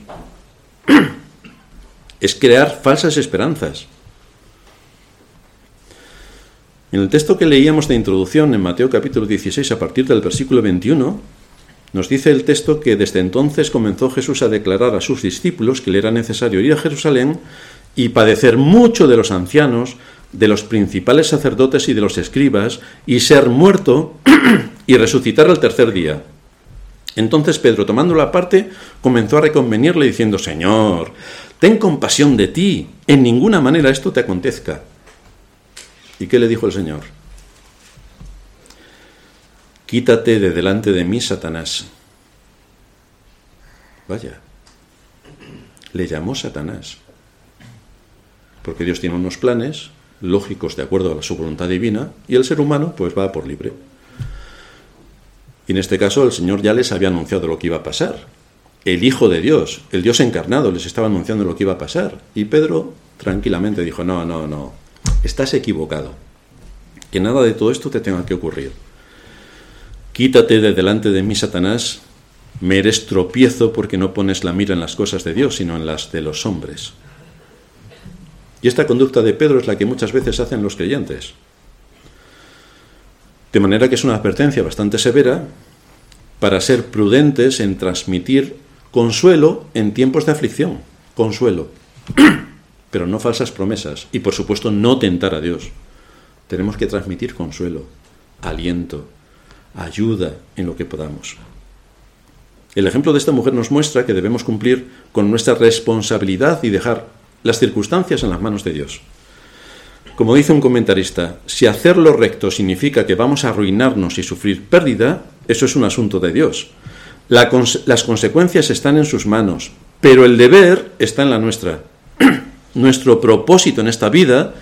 es crear falsas esperanzas. En el texto que leíamos de introducción en Mateo capítulo 16 a partir del versículo 21, nos dice el texto que desde entonces comenzó Jesús a declarar a sus discípulos que le era necesario ir a Jerusalén y padecer mucho de los ancianos, de los principales sacerdotes y de los escribas, y ser muerto y resucitar al tercer día. Entonces Pedro, tomándolo aparte, comenzó a reconvenirle diciendo, Señor, ten compasión de ti, en ninguna manera esto te acontezca. ¿Y qué le dijo el Señor? Quítate de delante de mí, Satanás. Vaya, le llamó Satanás, porque Dios tiene unos planes lógicos de acuerdo a su voluntad divina y el ser humano pues va por libre. Y en este caso el Señor ya les había anunciado lo que iba a pasar el Hijo de Dios, el Dios encarnado, les estaba anunciando lo que iba a pasar. Y Pedro tranquilamente dijo, no, no, no, estás equivocado. Que nada de todo esto te tenga que ocurrir. Quítate de delante de mí, Satanás, me eres tropiezo porque no pones la mira en las cosas de Dios, sino en las de los hombres. Y esta conducta de Pedro es la que muchas veces hacen los creyentes. De manera que es una advertencia bastante severa para ser prudentes en transmitir Consuelo en tiempos de aflicción, consuelo, pero no falsas promesas y por supuesto no tentar a Dios. Tenemos que transmitir consuelo, aliento, ayuda en lo que podamos. El ejemplo de esta mujer nos muestra que debemos cumplir con nuestra responsabilidad y dejar las circunstancias en las manos de Dios. Como dice un comentarista, si hacer lo recto significa que vamos a arruinarnos y sufrir pérdida, eso es un asunto de Dios las consecuencias están en sus manos, pero el deber está en la nuestra. Nuestro propósito en esta vida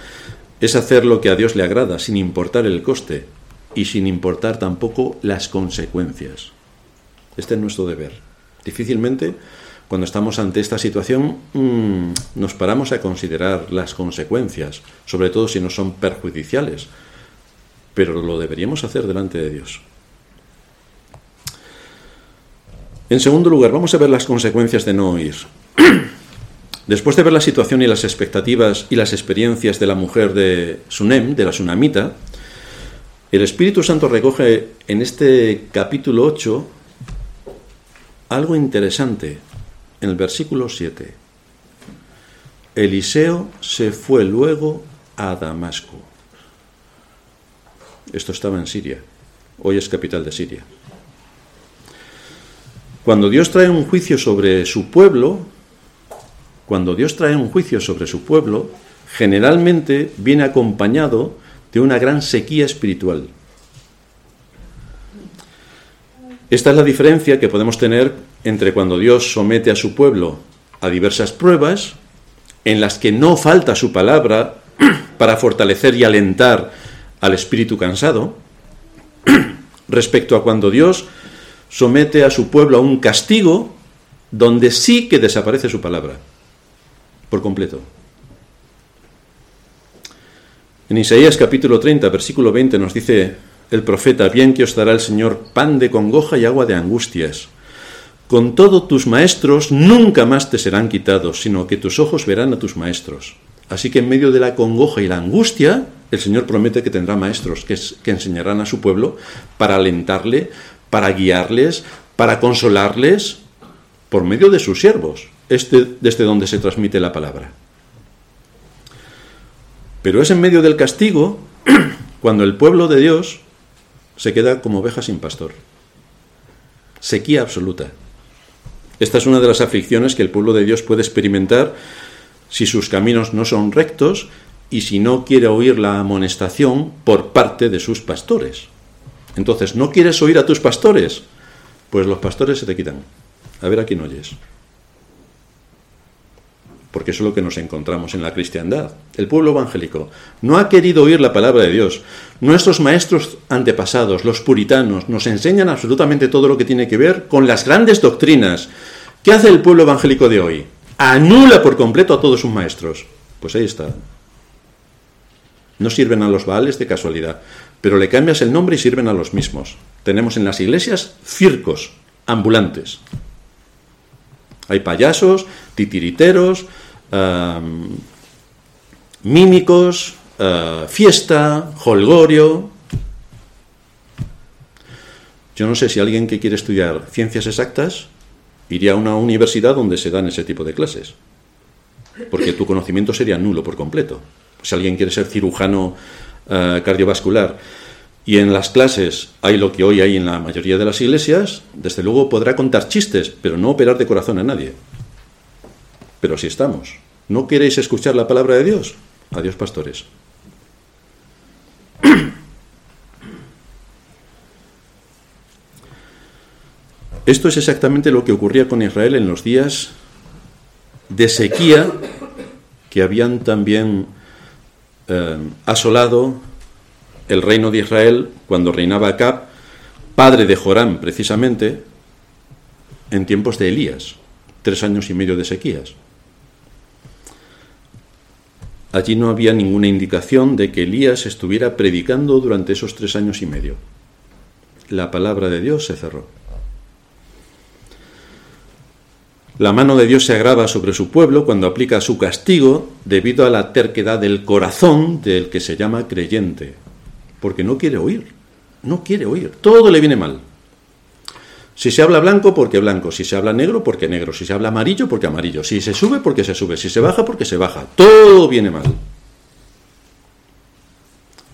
es hacer lo que a Dios le agrada, sin importar el coste y sin importar tampoco las consecuencias. Este es nuestro deber. Difícilmente, cuando estamos ante esta situación, mm, nos paramos a considerar las consecuencias, sobre todo si no son perjudiciales, pero lo deberíamos hacer delante de Dios. En segundo lugar, vamos a ver las consecuencias de no oír. Después de ver la situación y las expectativas y las experiencias de la mujer de Sunem, de la Sunamita, el Espíritu Santo recoge en este capítulo 8 algo interesante en el versículo 7. Eliseo se fue luego a Damasco. Esto estaba en Siria. Hoy es capital de Siria. Cuando Dios trae un juicio sobre su pueblo, cuando Dios trae un juicio sobre su pueblo, generalmente viene acompañado de una gran sequía espiritual. Esta es la diferencia que podemos tener entre cuando Dios somete a su pueblo a diversas pruebas, en las que no falta su palabra para fortalecer y alentar al espíritu cansado, respecto a cuando Dios somete a su pueblo a un castigo donde sí que desaparece su palabra, por completo. En Isaías capítulo 30, versículo 20 nos dice el profeta, bien que os dará el Señor pan de congoja y agua de angustias. Con todo tus maestros nunca más te serán quitados, sino que tus ojos verán a tus maestros. Así que en medio de la congoja y la angustia, el Señor promete que tendrá maestros que, que enseñarán a su pueblo para alentarle, para guiarles, para consolarles, por medio de sus siervos, este, desde donde se transmite la palabra. Pero es en medio del castigo cuando el pueblo de Dios se queda como oveja sin pastor. Sequía absoluta. Esta es una de las aflicciones que el pueblo de Dios puede experimentar si sus caminos no son rectos y si no quiere oír la amonestación por parte de sus pastores. Entonces, ¿no quieres oír a tus pastores? Pues los pastores se te quitan. A ver a quién oyes porque eso es lo que nos encontramos en la cristiandad. El pueblo evangélico no ha querido oír la palabra de Dios. Nuestros maestros antepasados, los puritanos, nos enseñan absolutamente todo lo que tiene que ver con las grandes doctrinas. ¿Qué hace el pueblo evangélico de hoy? Anula por completo a todos sus maestros. Pues ahí está. No sirven a los baales de casualidad, pero le cambias el nombre y sirven a los mismos. Tenemos en las iglesias circos ambulantes. Hay payasos, titiriteros, mímicos, eh, fiesta, holgorio. Yo no sé si alguien que quiere estudiar ciencias exactas iría a una universidad donde se dan ese tipo de clases, porque tu conocimiento sería nulo por completo. Si alguien quiere ser cirujano eh, cardiovascular y en las clases hay lo que hoy hay en la mayoría de las iglesias, desde luego podrá contar chistes, pero no operar de corazón a nadie. Pero si estamos, ¿no queréis escuchar la palabra de Dios? Adiós, pastores. Esto es exactamente lo que ocurría con Israel en los días de sequía que habían también eh, asolado el reino de Israel cuando reinaba Acab, padre de Joram precisamente, en tiempos de Elías, tres años y medio de sequías. Allí no había ninguna indicación de que Elías estuviera predicando durante esos tres años y medio. La palabra de Dios se cerró. La mano de Dios se agrava sobre su pueblo cuando aplica su castigo debido a la terquedad del corazón del que se llama creyente, porque no quiere oír, no quiere oír, todo le viene mal. Si se habla blanco, porque blanco. Si se habla negro, porque negro. Si se habla amarillo, porque amarillo. Si se sube, porque se sube. Si se baja, porque se baja. Todo viene mal.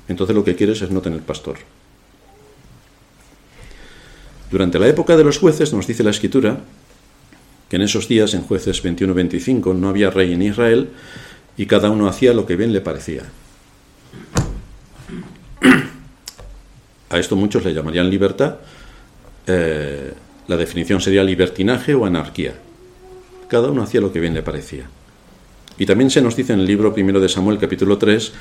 Entonces lo que quieres es no tener pastor. Durante la época de los jueces nos dice la escritura que en esos días, en jueces 21-25, no había rey en Israel y cada uno hacía lo que bien le parecía. A esto muchos le llamarían libertad, eh, la definición sería libertinaje o anarquía. Cada uno hacía lo que bien le parecía. Y también se nos dice en el libro primero de Samuel, capítulo 3,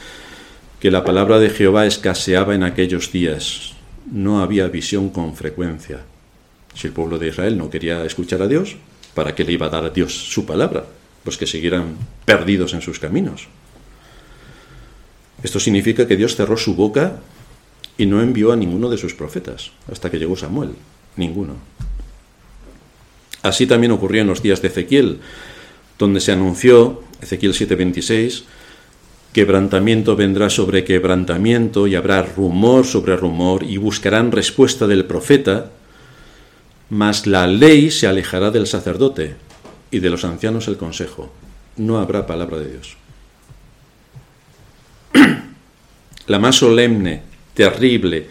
que la palabra de Jehová escaseaba en aquellos días. No había visión con frecuencia. Si el pueblo de Israel no quería escuchar a Dios, ¿para qué le iba a dar a Dios su palabra? Pues que siguieran perdidos en sus caminos. Esto significa que Dios cerró su boca y no envió a ninguno de sus profetas hasta que llegó Samuel. Ninguno. Así también ocurrió en los días de Ezequiel, donde se anunció, Ezequiel 7:26, quebrantamiento vendrá sobre quebrantamiento y habrá rumor sobre rumor y buscarán respuesta del profeta, mas la ley se alejará del sacerdote y de los ancianos el consejo. No habrá palabra de Dios. La más solemne, terrible,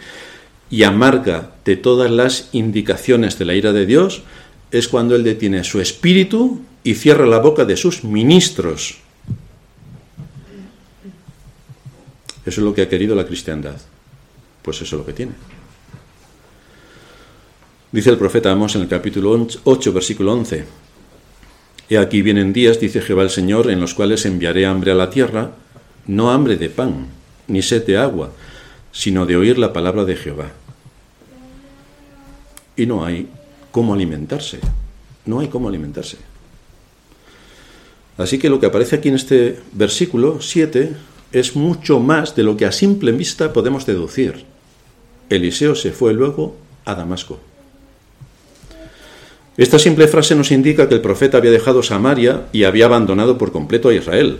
y amarga de todas las indicaciones de la ira de Dios es cuando Él detiene su espíritu y cierra la boca de sus ministros. Eso es lo que ha querido la cristiandad. Pues eso es lo que tiene. Dice el profeta Amos en el capítulo 8, versículo 11. He aquí vienen días, dice Jehová el Señor, en los cuales enviaré hambre a la tierra, no hambre de pan, ni sed de agua, sino de oír la palabra de Jehová. Y no hay cómo alimentarse, no hay cómo alimentarse. Así que lo que aparece aquí en este versículo 7 es mucho más de lo que a simple vista podemos deducir. Eliseo se fue luego a Damasco. Esta simple frase nos indica que el profeta había dejado Samaria y había abandonado por completo a Israel,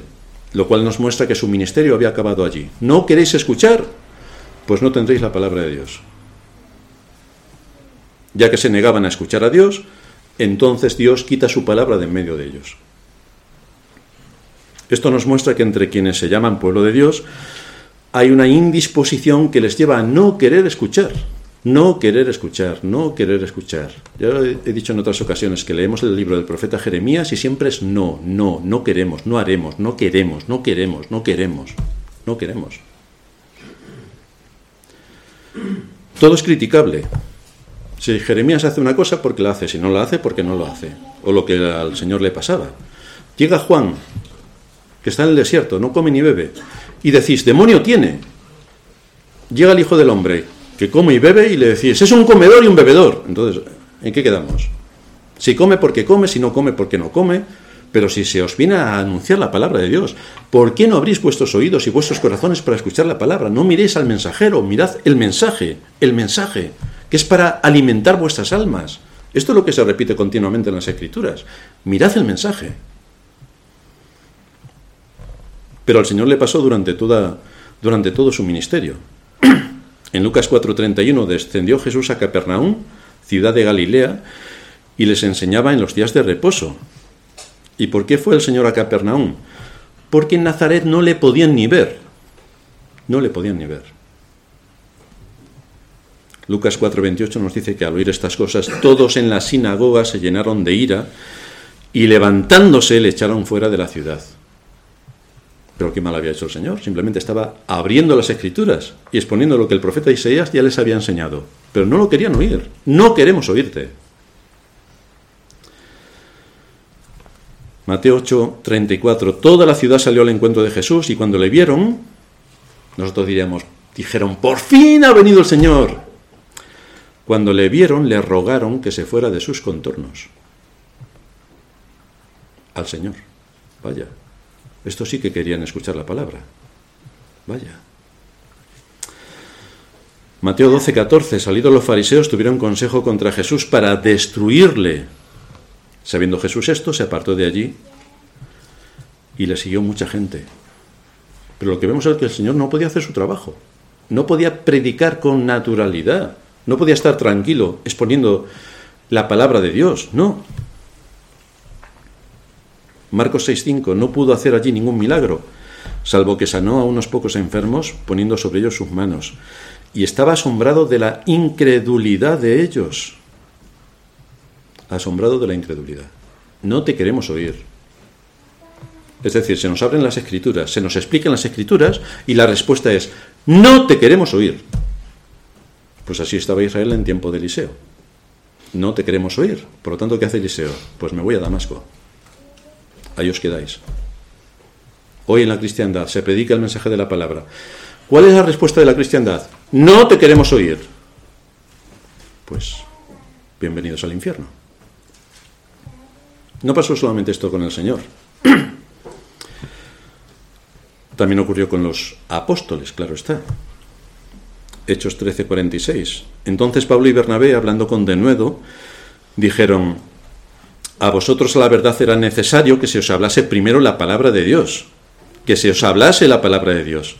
lo cual nos muestra que su ministerio había acabado allí. ¿No queréis escuchar? Pues no tendréis la palabra de Dios. Ya que se negaban a escuchar a Dios, entonces Dios quita su palabra de en medio de ellos. Esto nos muestra que entre quienes se llaman pueblo de Dios hay una indisposición que les lleva a no querer escuchar, no querer escuchar, no querer escuchar. Ya he dicho en otras ocasiones que leemos el libro del profeta Jeremías y siempre es no, no, no queremos, no haremos, no queremos, no queremos, no queremos, no queremos. Todo es criticable. Si Jeremías hace una cosa, porque la hace, si no la hace, porque no lo hace. O lo que al Señor le pasaba. Llega Juan, que está en el desierto, no come ni bebe, y decís, demonio tiene. Llega el Hijo del Hombre, come y bebe y le decís, es un comedor y un bebedor. Entonces, ¿en qué quedamos? Si come porque come, si no come porque no come, pero si se os viene a anunciar la palabra de Dios, ¿por qué no abrís vuestros oídos y vuestros corazones para escuchar la palabra? No miréis al mensajero, mirad el mensaje, el mensaje, que es para alimentar vuestras almas. Esto es lo que se repite continuamente en las escrituras. Mirad el mensaje. Pero al Señor le pasó durante, toda, durante todo su ministerio. En Lucas 4:31 descendió Jesús a Capernaum, ciudad de Galilea, y les enseñaba en los días de reposo. ¿Y por qué fue el Señor a Capernaum? Porque en Nazaret no le podían ni ver. No le podían ni ver. Lucas 4:28 nos dice que al oír estas cosas todos en la sinagoga se llenaron de ira y levantándose le echaron fuera de la ciudad. Pero qué mal había hecho el Señor. Simplemente estaba abriendo las escrituras y exponiendo lo que el profeta Isaías ya les había enseñado. Pero no lo querían oír. No queremos oírte. Mateo 8, 34. Toda la ciudad salió al encuentro de Jesús y cuando le vieron, nosotros diríamos, dijeron, por fin ha venido el Señor. Cuando le vieron, le rogaron que se fuera de sus contornos. Al Señor. Vaya. Estos sí que querían escuchar la palabra. Vaya. Mateo 12, 14. Salidos los fariseos tuvieron consejo contra Jesús para destruirle. Sabiendo Jesús esto, se apartó de allí y le siguió mucha gente. Pero lo que vemos es que el Señor no podía hacer su trabajo. No podía predicar con naturalidad. No podía estar tranquilo exponiendo la palabra de Dios. No. Marcos 6.5 no pudo hacer allí ningún milagro, salvo que sanó a unos pocos enfermos poniendo sobre ellos sus manos. Y estaba asombrado de la incredulidad de ellos. Asombrado de la incredulidad. No te queremos oír. Es decir, se nos abren las escrituras, se nos explican las escrituras y la respuesta es, no te queremos oír. Pues así estaba Israel en tiempo de Eliseo. No te queremos oír. Por lo tanto, ¿qué hace Eliseo? Pues me voy a Damasco ahí os quedáis. Hoy en la cristiandad se predica el mensaje de la palabra. ¿Cuál es la respuesta de la cristiandad? No te queremos oír. Pues bienvenidos al infierno. No pasó solamente esto con el Señor. También ocurrió con los apóstoles, claro está. Hechos 13:46. Entonces Pablo y Bernabé, hablando con denuedo, dijeron, a vosotros la verdad era necesario que se os hablase primero la palabra de Dios, que se os hablase la palabra de Dios.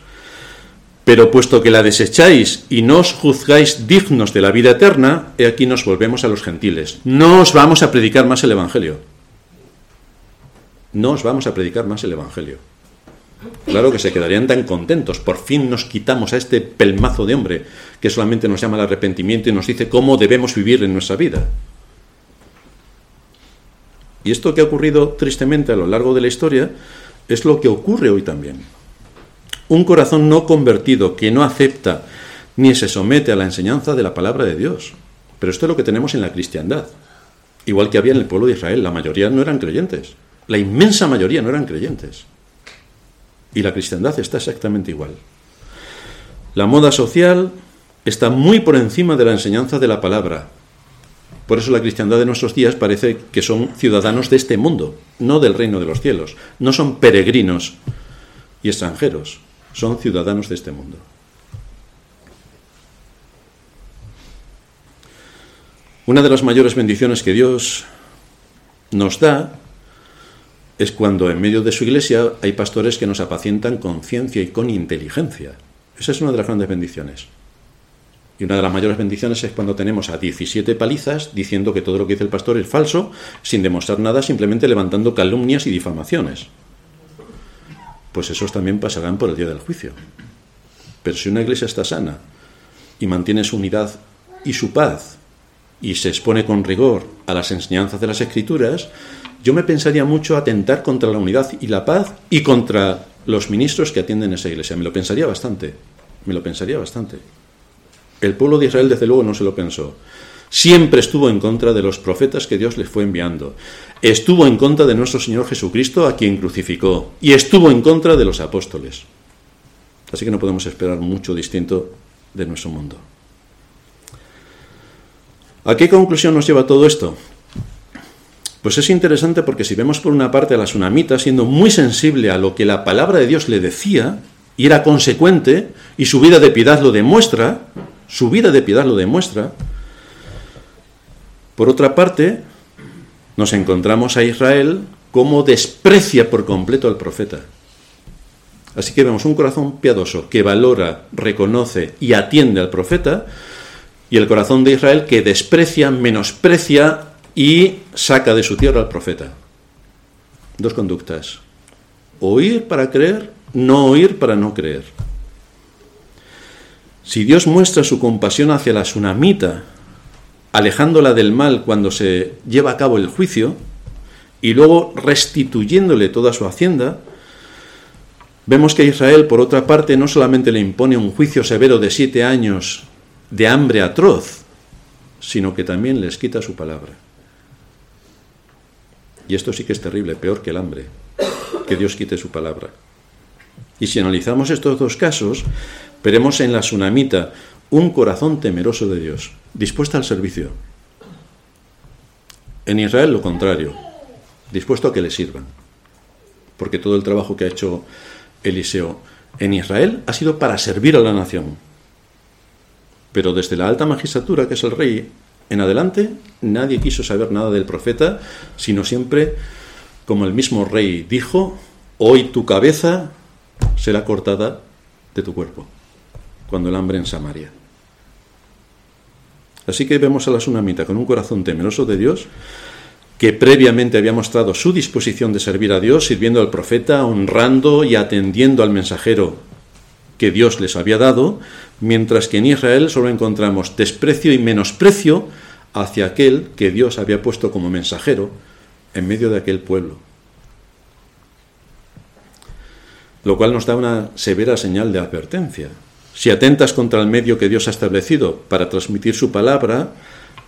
Pero puesto que la desecháis y no os juzgáis dignos de la vida eterna, he aquí nos volvemos a los gentiles. No os vamos a predicar más el Evangelio. No os vamos a predicar más el Evangelio. Claro que se quedarían tan contentos. Por fin nos quitamos a este pelmazo de hombre que solamente nos llama al arrepentimiento y nos dice cómo debemos vivir en nuestra vida. Y esto que ha ocurrido tristemente a lo largo de la historia es lo que ocurre hoy también. Un corazón no convertido que no acepta ni se somete a la enseñanza de la palabra de Dios. Pero esto es lo que tenemos en la cristiandad. Igual que había en el pueblo de Israel, la mayoría no eran creyentes. La inmensa mayoría no eran creyentes. Y la cristiandad está exactamente igual. La moda social está muy por encima de la enseñanza de la palabra. Por eso la cristiandad de nuestros días parece que son ciudadanos de este mundo, no del reino de los cielos. No son peregrinos y extranjeros, son ciudadanos de este mundo. Una de las mayores bendiciones que Dios nos da es cuando en medio de su iglesia hay pastores que nos apacientan con ciencia y con inteligencia. Esa es una de las grandes bendiciones. Y una de las mayores bendiciones es cuando tenemos a 17 palizas diciendo que todo lo que dice el pastor es falso, sin demostrar nada, simplemente levantando calumnias y difamaciones. Pues esos también pasarán por el día del juicio. Pero si una iglesia está sana y mantiene su unidad y su paz y se expone con rigor a las enseñanzas de las escrituras, yo me pensaría mucho atentar contra la unidad y la paz y contra los ministros que atienden esa iglesia. Me lo pensaría bastante, me lo pensaría bastante. El pueblo de Israel, desde luego, no se lo pensó. Siempre estuvo en contra de los profetas que Dios les fue enviando. Estuvo en contra de nuestro Señor Jesucristo, a quien crucificó. Y estuvo en contra de los apóstoles. Así que no podemos esperar mucho distinto de nuestro mundo. ¿A qué conclusión nos lleva todo esto? Pues es interesante porque si vemos por una parte a la tsunamita siendo muy sensible a lo que la palabra de Dios le decía, y era consecuente, y su vida de piedad lo demuestra, su vida de piedad lo demuestra, por otra parte, nos encontramos a Israel como desprecia por completo al profeta. Así que vemos un corazón piadoso que valora, reconoce y atiende al profeta, y el corazón de Israel que desprecia, menosprecia y saca de su tierra al profeta. Dos conductas. Oír para creer, no oír para no creer. Si Dios muestra su compasión hacia la tsunamita, alejándola del mal cuando se lleva a cabo el juicio, y luego restituyéndole toda su hacienda, vemos que Israel, por otra parte, no solamente le impone un juicio severo de siete años de hambre atroz, sino que también les quita su palabra. Y esto sí que es terrible, peor que el hambre, que Dios quite su palabra. Y si analizamos estos dos casos, veremos en la tsunamita un corazón temeroso de Dios, dispuesto al servicio. En Israel lo contrario, dispuesto a que le sirvan. Porque todo el trabajo que ha hecho Eliseo en Israel ha sido para servir a la nación. Pero desde la alta magistratura, que es el rey, en adelante nadie quiso saber nada del profeta, sino siempre, como el mismo rey dijo, hoy tu cabeza será cortada de tu cuerpo, cuando el hambre en Samaria. Así que vemos a la tsunamita con un corazón temeroso de Dios, que previamente había mostrado su disposición de servir a Dios, sirviendo al profeta, honrando y atendiendo al mensajero que Dios les había dado, mientras que en Israel solo encontramos desprecio y menosprecio hacia aquel que Dios había puesto como mensajero en medio de aquel pueblo. Lo cual nos da una severa señal de advertencia. Si atentas contra el medio que Dios ha establecido para transmitir su palabra,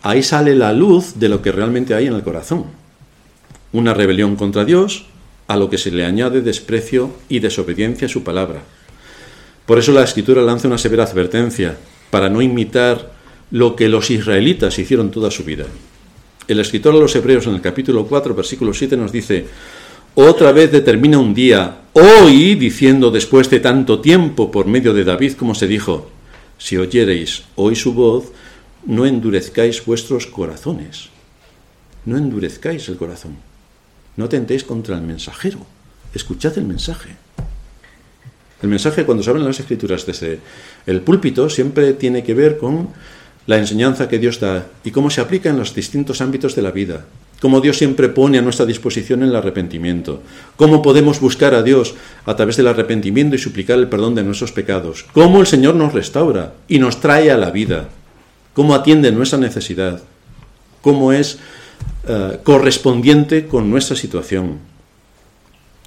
ahí sale la luz de lo que realmente hay en el corazón. Una rebelión contra Dios, a lo que se le añade desprecio y desobediencia a su palabra. Por eso la escritura lanza una severa advertencia, para no imitar lo que los israelitas hicieron toda su vida. El escritor a los Hebreos en el capítulo 4, versículo 7 nos dice, otra vez determina un día, hoy, diciendo después de tanto tiempo por medio de David, como se dijo, si oyereis hoy su voz, no endurezcáis vuestros corazones. No endurezcáis el corazón. No tentéis contra el mensajero. Escuchad el mensaje. El mensaje, cuando se hablan las escrituras desde el púlpito, siempre tiene que ver con la enseñanza que Dios da y cómo se aplica en los distintos ámbitos de la vida. Cómo Dios siempre pone a nuestra disposición el arrepentimiento. Cómo podemos buscar a Dios a través del arrepentimiento y suplicar el perdón de nuestros pecados. Cómo el Señor nos restaura y nos trae a la vida. Cómo atiende nuestra necesidad. Cómo es eh, correspondiente con nuestra situación.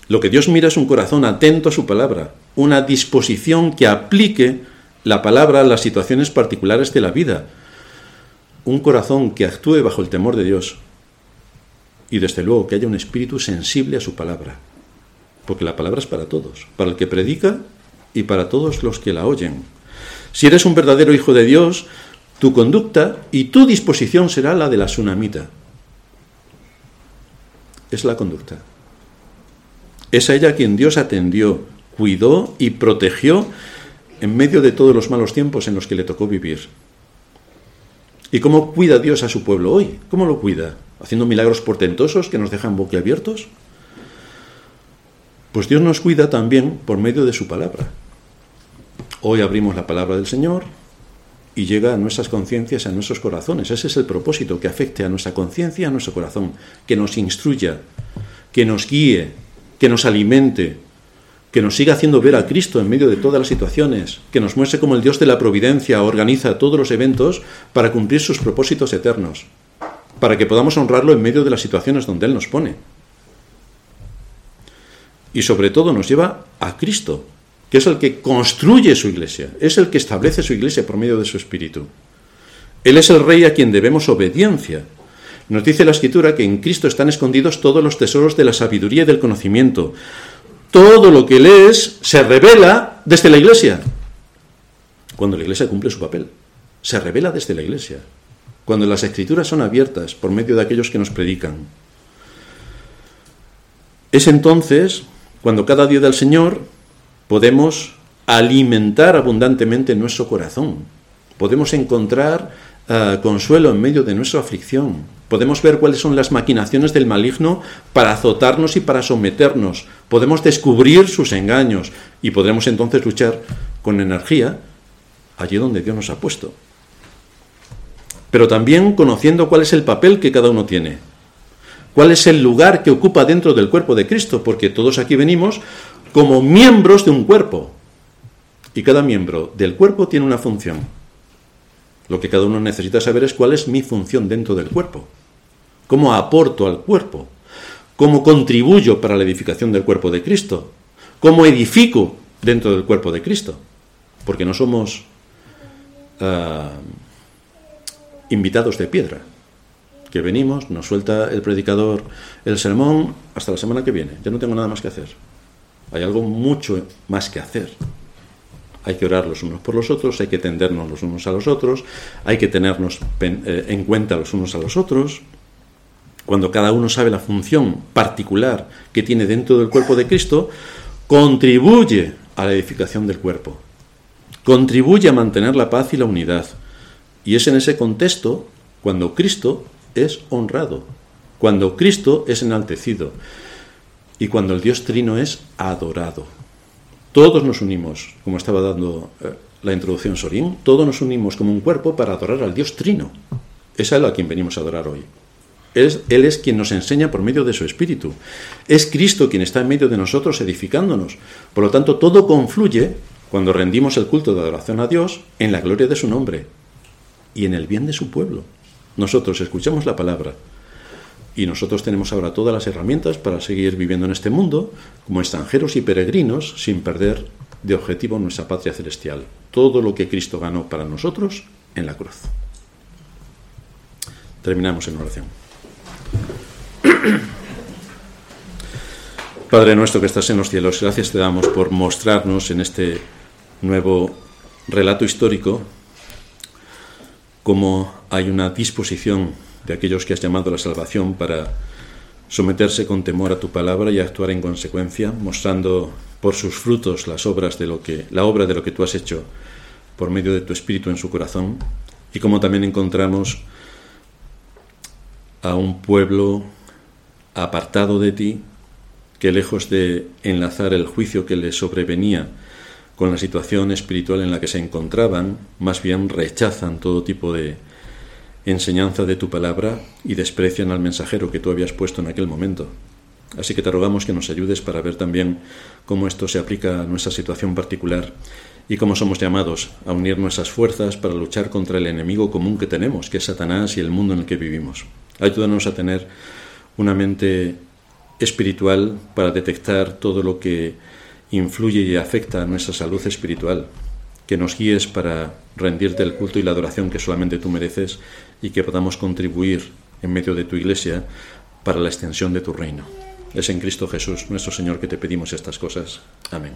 Lo que Dios mira es un corazón atento a su palabra, una disposición que aplique la palabra a las situaciones particulares de la vida. un corazón que actúe bajo el temor de Dios y desde luego que haya un espíritu sensible a su palabra, porque la palabra es para todos, para el que predica y para todos los que la oyen. Si eres un verdadero hijo de Dios, tu conducta y tu disposición será la de la tsunamita. Es la conducta. Es a ella quien Dios atendió, cuidó y protegió en medio de todos los malos tiempos en los que le tocó vivir. ¿Y cómo cuida Dios a su pueblo hoy? ¿Cómo lo cuida? ¿Haciendo milagros portentosos que nos dejan boquiabiertos? Pues Dios nos cuida también por medio de su palabra. Hoy abrimos la palabra del Señor y llega a nuestras conciencias, a nuestros corazones. Ese es el propósito, que afecte a nuestra conciencia, a nuestro corazón, que nos instruya, que nos guíe, que nos alimente, que nos siga haciendo ver a Cristo en medio de todas las situaciones, que nos muestre como el Dios de la providencia organiza todos los eventos para cumplir sus propósitos eternos, para que podamos honrarlo en medio de las situaciones donde Él nos pone. Y sobre todo nos lleva a Cristo, que es el que construye su iglesia, es el que establece su iglesia por medio de su Espíritu. Él es el Rey a quien debemos obediencia. Nos dice la Escritura que en Cristo están escondidos todos los tesoros de la sabiduría y del conocimiento todo lo que lees se revela desde la iglesia. Cuando la iglesia cumple su papel, se revela desde la iglesia. Cuando las escrituras son abiertas por medio de aquellos que nos predican. Es entonces cuando cada día del Señor podemos alimentar abundantemente nuestro corazón. Podemos encontrar eh, consuelo en medio de nuestra aflicción. Podemos ver cuáles son las maquinaciones del maligno para azotarnos y para someternos. Podemos descubrir sus engaños y podremos entonces luchar con energía allí donde Dios nos ha puesto. Pero también conociendo cuál es el papel que cada uno tiene. Cuál es el lugar que ocupa dentro del cuerpo de Cristo, porque todos aquí venimos como miembros de un cuerpo. Y cada miembro del cuerpo tiene una función. Lo que cada uno necesita saber es cuál es mi función dentro del cuerpo cómo aporto al cuerpo, cómo contribuyo para la edificación del cuerpo de Cristo, cómo edifico dentro del cuerpo de Cristo, porque no somos ah, invitados de piedra, que venimos, nos suelta el predicador el sermón hasta la semana que viene, ya no tengo nada más que hacer. Hay algo mucho más que hacer. Hay que orar los unos por los otros, hay que tendernos los unos a los otros, hay que tenernos eh, en cuenta los unos a los otros cuando cada uno sabe la función particular que tiene dentro del cuerpo de Cristo, contribuye a la edificación del cuerpo, contribuye a mantener la paz y la unidad. Y es en ese contexto cuando Cristo es honrado, cuando Cristo es enaltecido y cuando el Dios Trino es adorado. Todos nos unimos, como estaba dando eh, la introducción Sorín, todos nos unimos como un cuerpo para adorar al Dios Trino. Es a él a quien venimos a adorar hoy. Él es, quien nos enseña por medio de su Espíritu. Es Cristo quien está en medio de nosotros edificándonos. Por lo tanto, todo confluye, cuando rendimos el culto de adoración a Dios, en la gloria de su nombre y en el bien de su pueblo. Nosotros escuchamos la palabra y nosotros tenemos ahora todas las herramientas para seguir viviendo en este mundo como extranjeros y peregrinos sin perder de objetivo nuestra patria celestial. Todo lo que Cristo ganó para nosotros en la cruz. Terminamos en oración. Padre nuestro que estás en los cielos, gracias te damos por mostrarnos en este nuevo relato histórico cómo hay una disposición de aquellos que has llamado a la salvación para someterse con temor a tu palabra y actuar en consecuencia, mostrando por sus frutos las obras de lo que la obra de lo que tú has hecho por medio de tu espíritu en su corazón y como también encontramos a un pueblo apartado de ti, que lejos de enlazar el juicio que les sobrevenía con la situación espiritual en la que se encontraban, más bien rechazan todo tipo de enseñanza de tu palabra y desprecian al mensajero que tú habías puesto en aquel momento. Así que te rogamos que nos ayudes para ver también cómo esto se aplica a nuestra situación particular y cómo somos llamados a unir nuestras fuerzas para luchar contra el enemigo común que tenemos, que es Satanás y el mundo en el que vivimos. Ayúdanos a tener una mente espiritual para detectar todo lo que influye y afecta a nuestra salud espiritual. que nos guíes para rendirte el culto y la adoración que solamente tú mereces y que podamos contribuir en medio de tu iglesia para la extensión de tu reino. Es en Cristo Jesús, nuestro Señor, que te pedimos estas cosas. Amén.